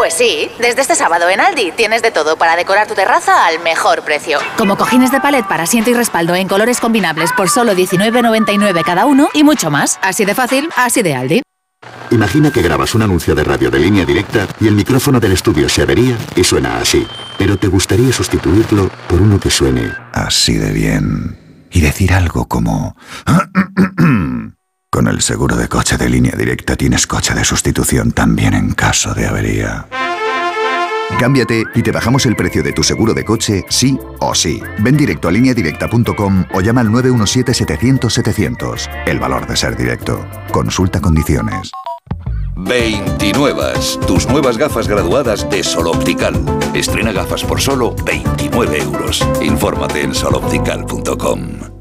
Pues sí, desde este sábado en Aldi tienes de todo para decorar tu terraza al mejor precio. Como cojines de palet para asiento y respaldo en colores combinables por solo 19,99 cada uno y mucho más. Así de fácil, así de Aldi. Imagina que grabas un anuncio de radio de línea directa y el micrófono del estudio se avería y suena así. Pero te gustaría sustituirlo por uno que suene así de bien. Y decir algo como... Con el seguro de coche de línea directa tienes coche de sustitución también en caso de avería. Cámbiate y te bajamos el precio de tu seguro de coche, sí o sí. Ven directo a lineadirecta.com o llama al 917-700-700. El valor de ser directo. Consulta condiciones. 29. Tus nuevas gafas graduadas de Sol Optical. Estrena gafas por solo 29 euros. Infórmate en soloptical.com.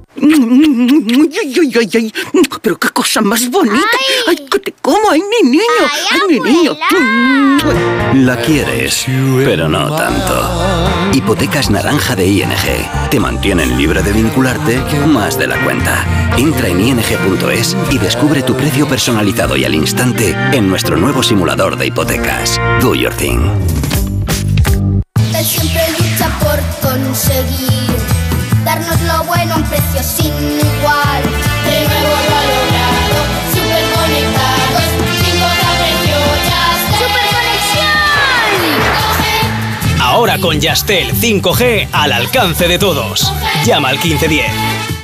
Pero qué cosa más bonita. Ay, que te como, ay, mi niño. Ay, mi niño. La quieres, pero no tanto. Hipotecas naranja de ING. Te mantienen libre de vincularte más de la cuenta. Entra en ing.es y descubre tu precio personalizado y al instante en nuestro nuevo simulador de hipotecas. Do your thing. Él siempre lucha por conseguir darnos lo bueno a un precio sin igual. De nuevo lo ha logrado, super conectados, sin precio ya Ahora con Yastel 5G al alcance de todos. Llama al 1510.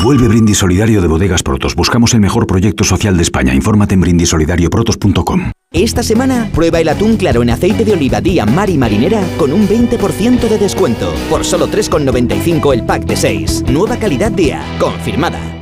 Vuelve Brindis Solidario de Bodegas Protos. Buscamos el mejor proyecto social de España. Infórmate en brindisolidarioprotos.com. Esta semana prueba el atún claro en aceite de oliva día mar y marinera con un 20% de descuento. Por solo 3,95 el pack de 6. Nueva calidad día. Confirmada.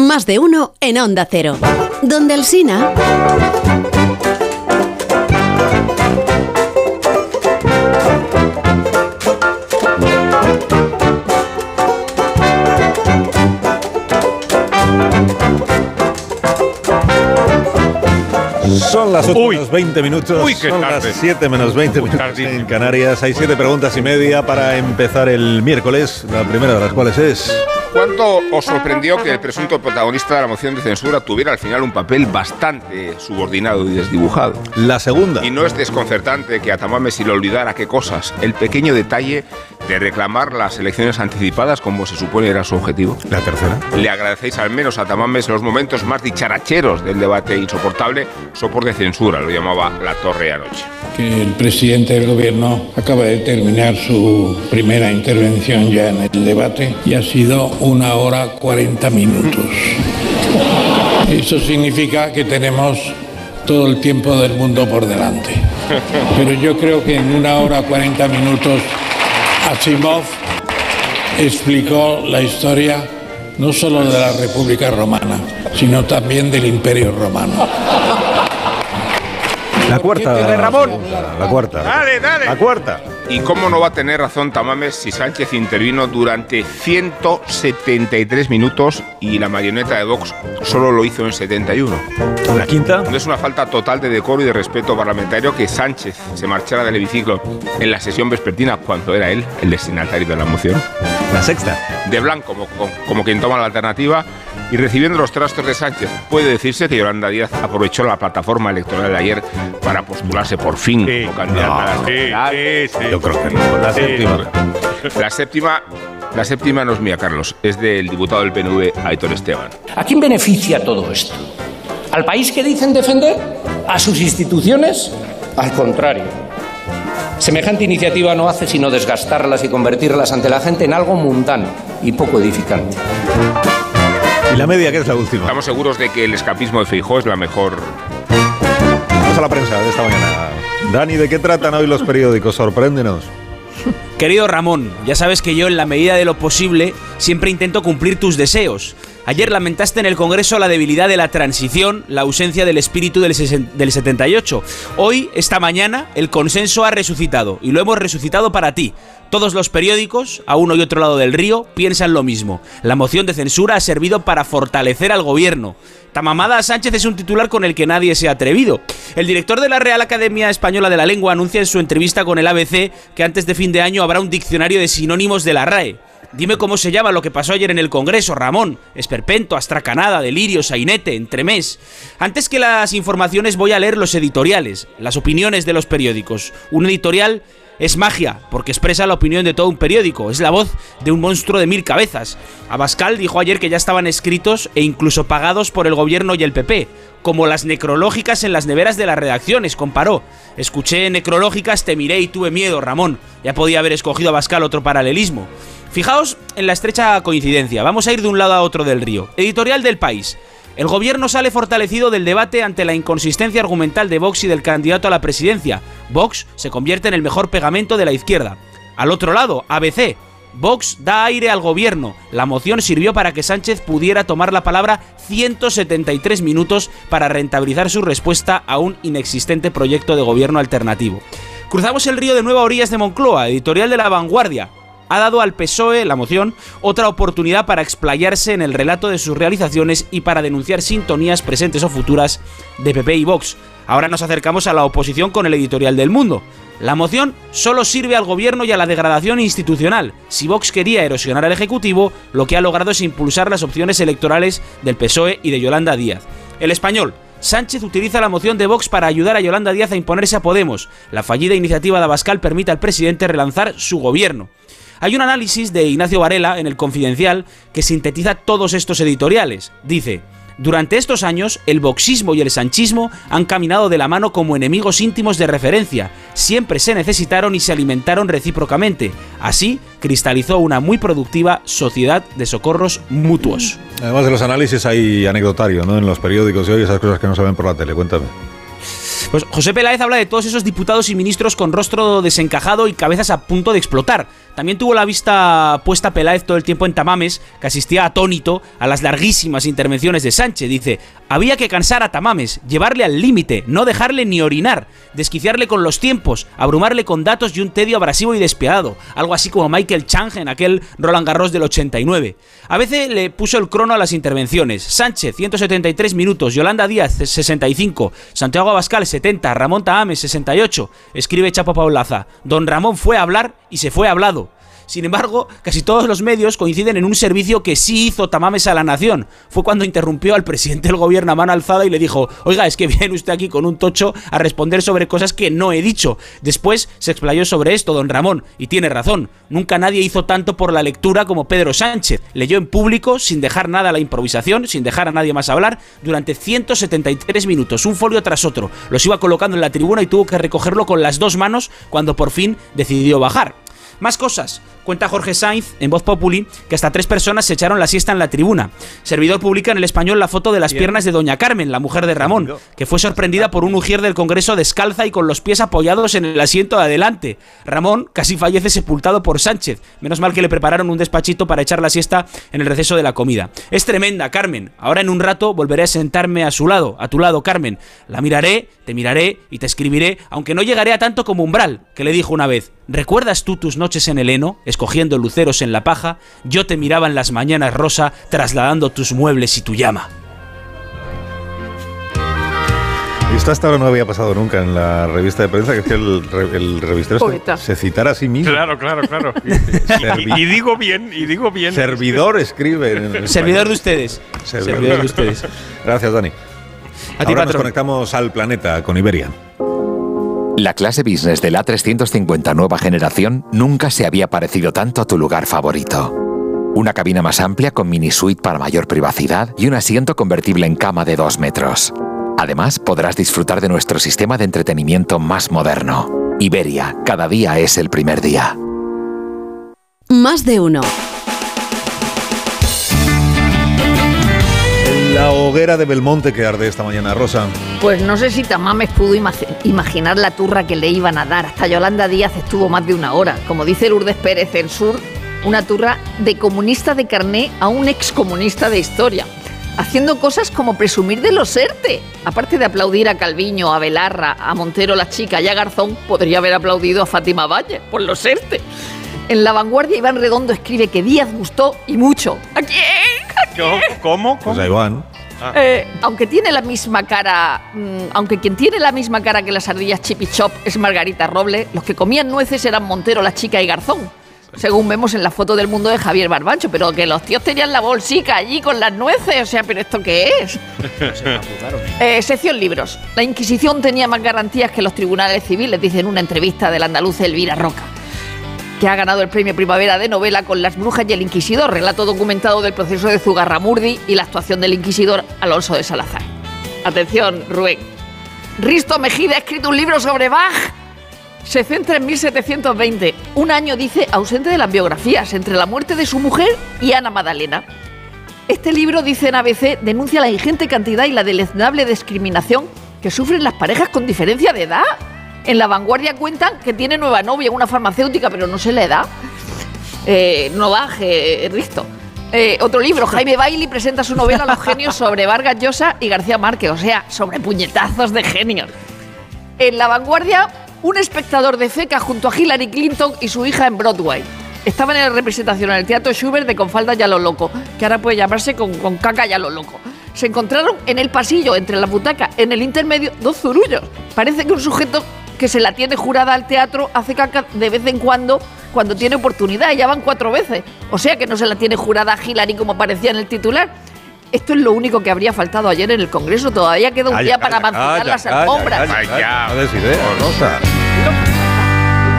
Más de uno en Onda Cero. Donde el Sina. Son las 8 menos 20 minutos. Uy, qué Son tarde. las 7 menos 20 minutos en Canarias. Hay 7 preguntas y media para empezar el miércoles. La primera de las cuales es. ¿Cuánto os sorprendió que el presunto protagonista de la moción de censura tuviera al final un papel bastante subordinado y desdibujado? La segunda. Y no es desconcertante que a Tamame se le olvidara qué cosas. El pequeño detalle de reclamar las elecciones anticipadas como se supone era su objetivo. La tercera. Le agradecéis al menos a Tamames los momentos más dicharacheros del debate insoportable, sopor de censura, lo llamaba la torre anoche. que el presidente del gobierno acaba de terminar su primera intervención ya en el debate y ha sido una hora 40 minutos. Eso significa que tenemos todo el tiempo del mundo por delante. Pero yo creo que en una hora 40 minutos Asimov explicó la historia no solo de la República Romana, sino también del Imperio Romano. La cuarta. Ramón? La cuarta. Dale, dale. La cuarta. ¿Y cómo no va a tener razón Tamames si Sánchez intervino durante 173 minutos y la marioneta de Vox solo lo hizo en 71? ¿La quinta? No es una falta total de decoro y de respeto parlamentario que Sánchez se marchara del hemiciclo en la sesión vespertina cuando era él el destinatario de la moción. La sexta. De blanco, como, como, como quien toma la alternativa y recibiendo los trastos de Sánchez. Puede decirse que Yolanda Díaz aprovechó la plataforma electoral de ayer para postularse por fin como candidata a la General. Yo creo que no. La Sí. séptima. La séptima, la séptima no es mía, Carlos, es del diputado del PNV, Aitor Esteban. ¿A quién beneficia todo esto? ¿Al país que dicen defender? ¿A sus instituciones? Al contrario. Semejante iniciativa no hace sino desgastarlas y convertirlas ante la gente en algo mundano y poco edificante. ¿Y la media, que es la última? Estamos seguros de que el escapismo de Feijó es la mejor Vamos a la prensa de esta mañana. Dani, ¿de qué tratan hoy los periódicos? Sorpréndenos. Querido Ramón, ya sabes que yo en la medida de lo posible siempre intento cumplir tus deseos. Ayer lamentaste en el Congreso la debilidad de la transición, la ausencia del espíritu del, del 78. Hoy, esta mañana, el consenso ha resucitado y lo hemos resucitado para ti. Todos los periódicos, a uno y otro lado del río, piensan lo mismo. La moción de censura ha servido para fortalecer al gobierno. Tamamada Sánchez es un titular con el que nadie se ha atrevido. El director de la Real Academia Española de la Lengua anuncia en su entrevista con el ABC que antes de fin de año habrá un diccionario de sinónimos de la RAE. Dime cómo se llama lo que pasó ayer en el Congreso, Ramón. Esperpento, astracanada, delirio, sainete, entremés. Antes que las informaciones voy a leer los editoriales, las opiniones de los periódicos. Un editorial es magia, porque expresa la opinión de todo un periódico, es la voz de un monstruo de mil cabezas. Abascal dijo ayer que ya estaban escritos e incluso pagados por el gobierno y el PP, como las necrológicas en las neveras de las redacciones, comparó. Escuché necrológicas, te miré y tuve miedo, Ramón. Ya podía haber escogido Abascal otro paralelismo. Fijaos en la estrecha coincidencia, vamos a ir de un lado a otro del río. Editorial del país. El gobierno sale fortalecido del debate ante la inconsistencia argumental de Vox y del candidato a la presidencia. Vox se convierte en el mejor pegamento de la izquierda. Al otro lado, ABC. Vox da aire al gobierno. La moción sirvió para que Sánchez pudiera tomar la palabra 173 minutos para rentabilizar su respuesta a un inexistente proyecto de gobierno alternativo. Cruzamos el río de nuevo a orillas de Moncloa, editorial de La Vanguardia ha dado al PSOE, la moción, otra oportunidad para explayarse en el relato de sus realizaciones y para denunciar sintonías presentes o futuras de PP y Vox. Ahora nos acercamos a la oposición con el editorial del mundo. La moción solo sirve al gobierno y a la degradación institucional. Si Vox quería erosionar al Ejecutivo, lo que ha logrado es impulsar las opciones electorales del PSOE y de Yolanda Díaz. El español. Sánchez utiliza la moción de Vox para ayudar a Yolanda Díaz a imponerse a Podemos. La fallida iniciativa de Abascal permite al presidente relanzar su gobierno. Hay un análisis de Ignacio Varela en el Confidencial que sintetiza todos estos editoriales. Dice, durante estos años, el boxismo y el sanchismo han caminado de la mano como enemigos íntimos de referencia. Siempre se necesitaron y se alimentaron recíprocamente. Así, cristalizó una muy productiva sociedad de socorros mutuos. Además de los análisis hay anecdotario, ¿no? En los periódicos y hoy esas cosas que no se ven por la tele. Cuéntame. Pues José Peláez habla de todos esos diputados y ministros con rostro desencajado y cabezas a punto de explotar. También tuvo la vista puesta Peláez todo el tiempo en Tamames, que asistía atónito a las larguísimas intervenciones de Sánchez. Dice, había que cansar a Tamames, llevarle al límite, no dejarle ni orinar, desquiciarle con los tiempos, abrumarle con datos y un tedio abrasivo y despiadado. Algo así como Michael Chang en aquel Roland Garros del 89. A veces le puso el crono a las intervenciones. Sánchez, 173 minutos, Yolanda Díaz, 65, Santiago Abascal, 70, Ramón Tahames, 68. Escribe Chapo Paulaza. Don Ramón fue a hablar y se fue hablado. Sin embargo, casi todos los medios coinciden en un servicio que sí hizo Tamames a la nación. Fue cuando interrumpió al presidente del gobierno a mano alzada y le dijo, oiga, es que viene usted aquí con un tocho a responder sobre cosas que no he dicho. Después se explayó sobre esto don Ramón, y tiene razón, nunca nadie hizo tanto por la lectura como Pedro Sánchez. Leyó en público, sin dejar nada a la improvisación, sin dejar a nadie más hablar, durante 173 minutos, un folio tras otro. Los iba colocando en la tribuna y tuvo que recogerlo con las dos manos cuando por fin decidió bajar. Más cosas. Cuenta Jorge Sainz en Voz Populi que hasta tres personas se echaron la siesta en la tribuna. Servidor publica en el español la foto de las Bien. piernas de Doña Carmen, la mujer de Ramón, que fue sorprendida por un ujier del Congreso descalza y con los pies apoyados en el asiento de adelante. Ramón casi fallece sepultado por Sánchez. Menos mal que le prepararon un despachito para echar la siesta en el receso de la comida. Es tremenda, Carmen. Ahora en un rato volveré a sentarme a su lado, a tu lado, Carmen. La miraré, te miraré y te escribiré, aunque no llegaré a tanto como Umbral, que le dijo una vez. ¿Recuerdas tú tus noches en el heno, escogiendo luceros en la paja? Yo te miraba en las mañanas rosa, trasladando tus muebles y tu llama. Y esto hasta ahora no había pasado nunca en la revista de prensa, que es que el, el revistero se, Poeta. se citara a sí mismo. Claro, claro, claro. Y, y- y digo bien, y digo bien. Servidor escribe. en el Servidor de ustedes. Servidor. Servidor de ustedes. Gracias, Dani. A ti, Ahora nos patrón. conectamos al planeta con Iberia. La clase business de la 350 nueva generación nunca se había parecido tanto a tu lugar favorito. Una cabina más amplia con mini suite para mayor privacidad y un asiento convertible en cama de 2 metros. Además, podrás disfrutar de nuestro sistema de entretenimiento más moderno. Iberia, cada día es el primer día. Más de uno. La hoguera de Belmonte que arde esta mañana, Rosa. Pues no sé si Tamames pudo ima- imaginar la turra que le iban a dar. Hasta Yolanda Díaz estuvo más de una hora. Como dice Lourdes Pérez, el sur una turra de comunista de carné a un excomunista de historia, haciendo cosas como presumir de los ERTE. Aparte de aplaudir a Calviño, a Belarra, a Montero la chica y a Garzón, podría haber aplaudido a Fátima Valle por los ERTE. En La Vanguardia, Iván Redondo escribe que Díaz gustó y mucho. ¿A quién? ¿A quién? ¿Cómo? Pues a Iván. Eh, aunque tiene la misma cara, mm, aunque quien tiene la misma cara que las ardillas Chip y Chop es Margarita Roble, los que comían nueces eran Montero, la chica y Garzón. Según vemos en la foto del mundo de Javier Barbancho, pero que los tíos tenían la bolsica allí con las nueces, o sea, ¿pero esto qué es? Eh, sección libros. La Inquisición tenía más garantías que los tribunales civiles, dice en una entrevista del andaluz Elvira Roca que ha ganado el premio Primavera de novela con Las Brujas y el Inquisidor, relato documentado del proceso de Zugarramurdi y la actuación del Inquisidor Alonso de Salazar. Atención, Rubén. Risto Mejida ha escrito un libro sobre Bach. Se centra en 1720, un año, dice, ausente de las biografías, entre la muerte de su mujer y Ana Magdalena. Este libro, dice en ABC, denuncia la ingente cantidad y la deleznable discriminación que sufren las parejas con diferencia de edad. En la vanguardia cuentan que tiene nueva novia, una farmacéutica, pero no se le da. Eh, no baje, Risto. Eh, otro libro, Jaime Bailey presenta su novela Los genios sobre Vargas Llosa y García Márquez, o sea, sobre puñetazos de genios. En la vanguardia, un espectador de FECA junto a Hillary Clinton y su hija en Broadway. Estaban en la representación en el Teatro Schubert de Con falda lo loco, que ahora puede llamarse con, con caca ya lo loco. Se encontraron en el pasillo, entre la butaca, en el intermedio, dos zurullos. Parece que un sujeto que se la tiene jurada al teatro hace caca de vez en cuando cuando tiene oportunidad. Ya van cuatro veces. O sea que no se la tiene jurada a Hillary como parecía en el titular. Esto es lo único que habría faltado ayer en el Congreso. Todavía queda un Calla, día para calla, las alfombras. No Rosa.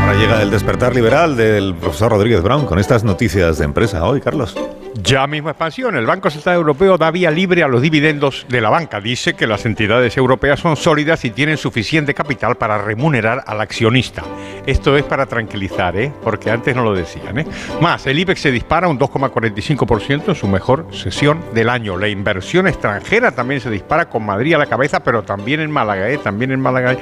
Ahora llega el despertar liberal del profesor Rodríguez Brown con estas noticias de empresa hoy, Carlos. Ya misma expansión. El Banco Central Europeo da vía libre a los dividendos de la banca. Dice que las entidades europeas son sólidas y tienen suficiente capital para remunerar al accionista. Esto es para tranquilizar, ¿eh? porque antes no lo decían. ¿eh? Más, el IBEX se dispara un 2,45% en su mejor sesión del año. La inversión extranjera también se dispara con Madrid a la cabeza, pero también en Málaga. ¿eh? También en Málaga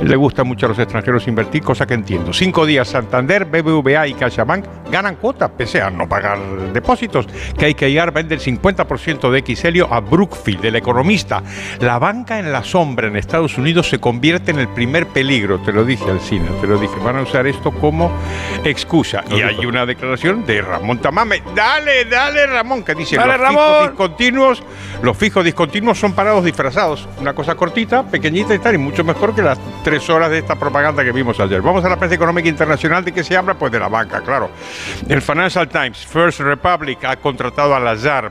le gusta mucho a los extranjeros invertir, cosa que entiendo. Cinco días Santander, BBVA y CaixaBank ganan cuota, pese a no pagar depósitos. KKR vende el 50% de XLio a Brookfield, el economista. La banca en la sombra en Estados Unidos se convierte en el primer peligro, te lo dije al cine, te lo dije. Van a usar esto como excusa. Y hay una declaración de Ramón Tamame. Dale, dale, Ramón, que dice Dale, los Ramón. fijos discontinuos, los fijos discontinuos son parados disfrazados. Una cosa cortita, pequeñita y tal, y mucho mejor que las tres horas de esta propaganda que vimos ayer. Vamos a la prensa económica internacional. ¿De qué se habla? Pues de la banca, claro. El Financial Times, First Republic, contratado a Lazar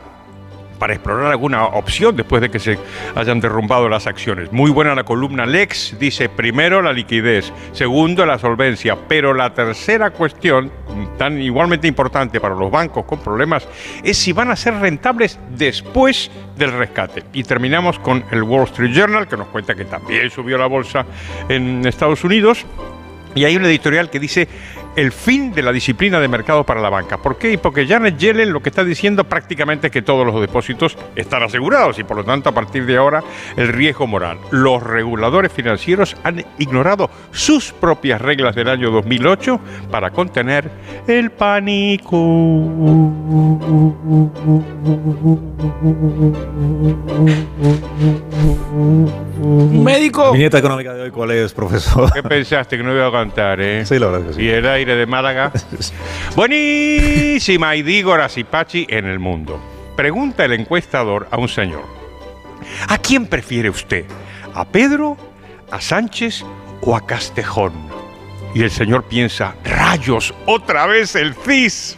para explorar alguna opción después de que se hayan derrumbado las acciones. Muy buena la columna Lex, dice primero la liquidez, segundo la solvencia, pero la tercera cuestión, tan igualmente importante para los bancos con problemas, es si van a ser rentables después del rescate. Y terminamos con el Wall Street Journal, que nos cuenta que también subió la bolsa en Estados Unidos. Y hay un editorial que dice el fin de la disciplina de mercado para la banca. ¿Por qué? Porque Janet Yellen lo que está diciendo prácticamente es que todos los depósitos están asegurados y por lo tanto a partir de ahora el riesgo moral. Los reguladores financieros han ignorado sus propias reglas del año 2008 para contener el pánico. médico? Viñeta económica de hoy, ¿cuál es, profesor? ¿Qué pensaste que no iba a cantar, eh? Sí, la verdad que sí. Y el aire de Málaga. Buenísima y digo Pachi en el mundo. Pregunta el encuestador a un señor. ¿A quién prefiere usted? ¿A Pedro, a Sánchez o a Castejón? Y el señor piensa, rayos, otra vez el CIS.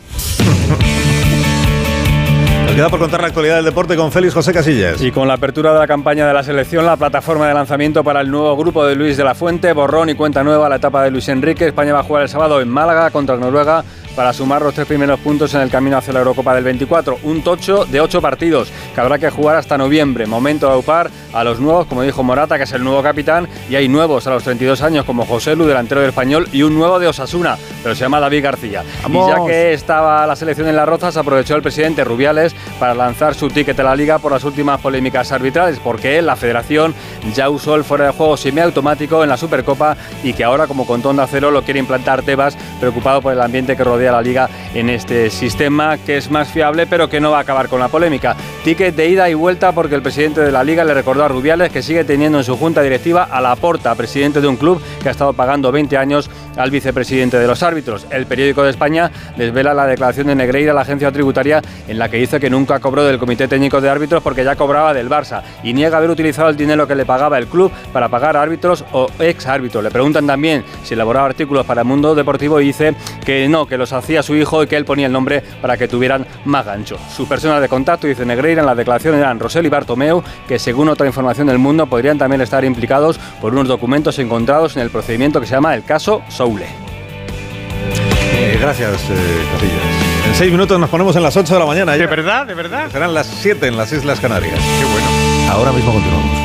Queda por contar la actualidad del deporte con Félix José Casillas. Y con la apertura de la campaña de la selección, la plataforma de lanzamiento para el nuevo grupo de Luis de la Fuente, borrón y cuenta nueva la etapa de Luis Enrique. España va a jugar el sábado en Málaga contra Noruega para sumar los tres primeros puntos en el camino hacia la Eurocopa del 24. Un tocho de ocho partidos que habrá que jugar hasta noviembre. Momento de aupar a los nuevos, como dijo Morata, que es el nuevo capitán, y hay nuevos a los 32 años como José Lu, delantero del español, y un nuevo de Osasuna, pero se llama David García. ¡Vamos! Y ya que estaba la selección en las rozas, aprovechó el presidente Rubiales para lanzar su ticket a la liga por las últimas polémicas arbitrales, porque la federación ya usó el fuera de juego semiautomático en la Supercopa y que ahora, como con Tonda Cero, lo quiere implantar Tebas, preocupado por el ambiente que rodea la liga en este sistema, que es más fiable, pero que no va a acabar con la polémica. Ticket de ida y vuelta porque el presidente de la liga le recordó a Rubiales que sigue teniendo en su junta directiva a Laporta, presidente de un club que ha estado pagando 20 años al vicepresidente de los árbitros. El periódico de España desvela la declaración de Negreira a la agencia tributaria en la que dice que nunca cobró del Comité Técnico de Árbitros porque ya cobraba del Barça y niega haber utilizado el dinero que le pagaba el club para pagar árbitros o ex árbitros. Le preguntan también si elaboraba artículos para el mundo deportivo y dice que no, que los hacía su hijo y que él ponía el nombre para que tuvieran más gancho. Sus personas de contacto, dice Negreira, en la declaración eran Rosel y Bartomeu, que según otra información del mundo podrían también estar implicados por unos documentos encontrados en el procedimiento que se llama el caso Soule. Eh, gracias, eh, Casillas. En seis minutos nos ponemos en las 8 de la mañana. ¿De verdad? ¿De verdad? Serán las 7 en las Islas Canarias. Qué bueno. Ahora mismo continuamos.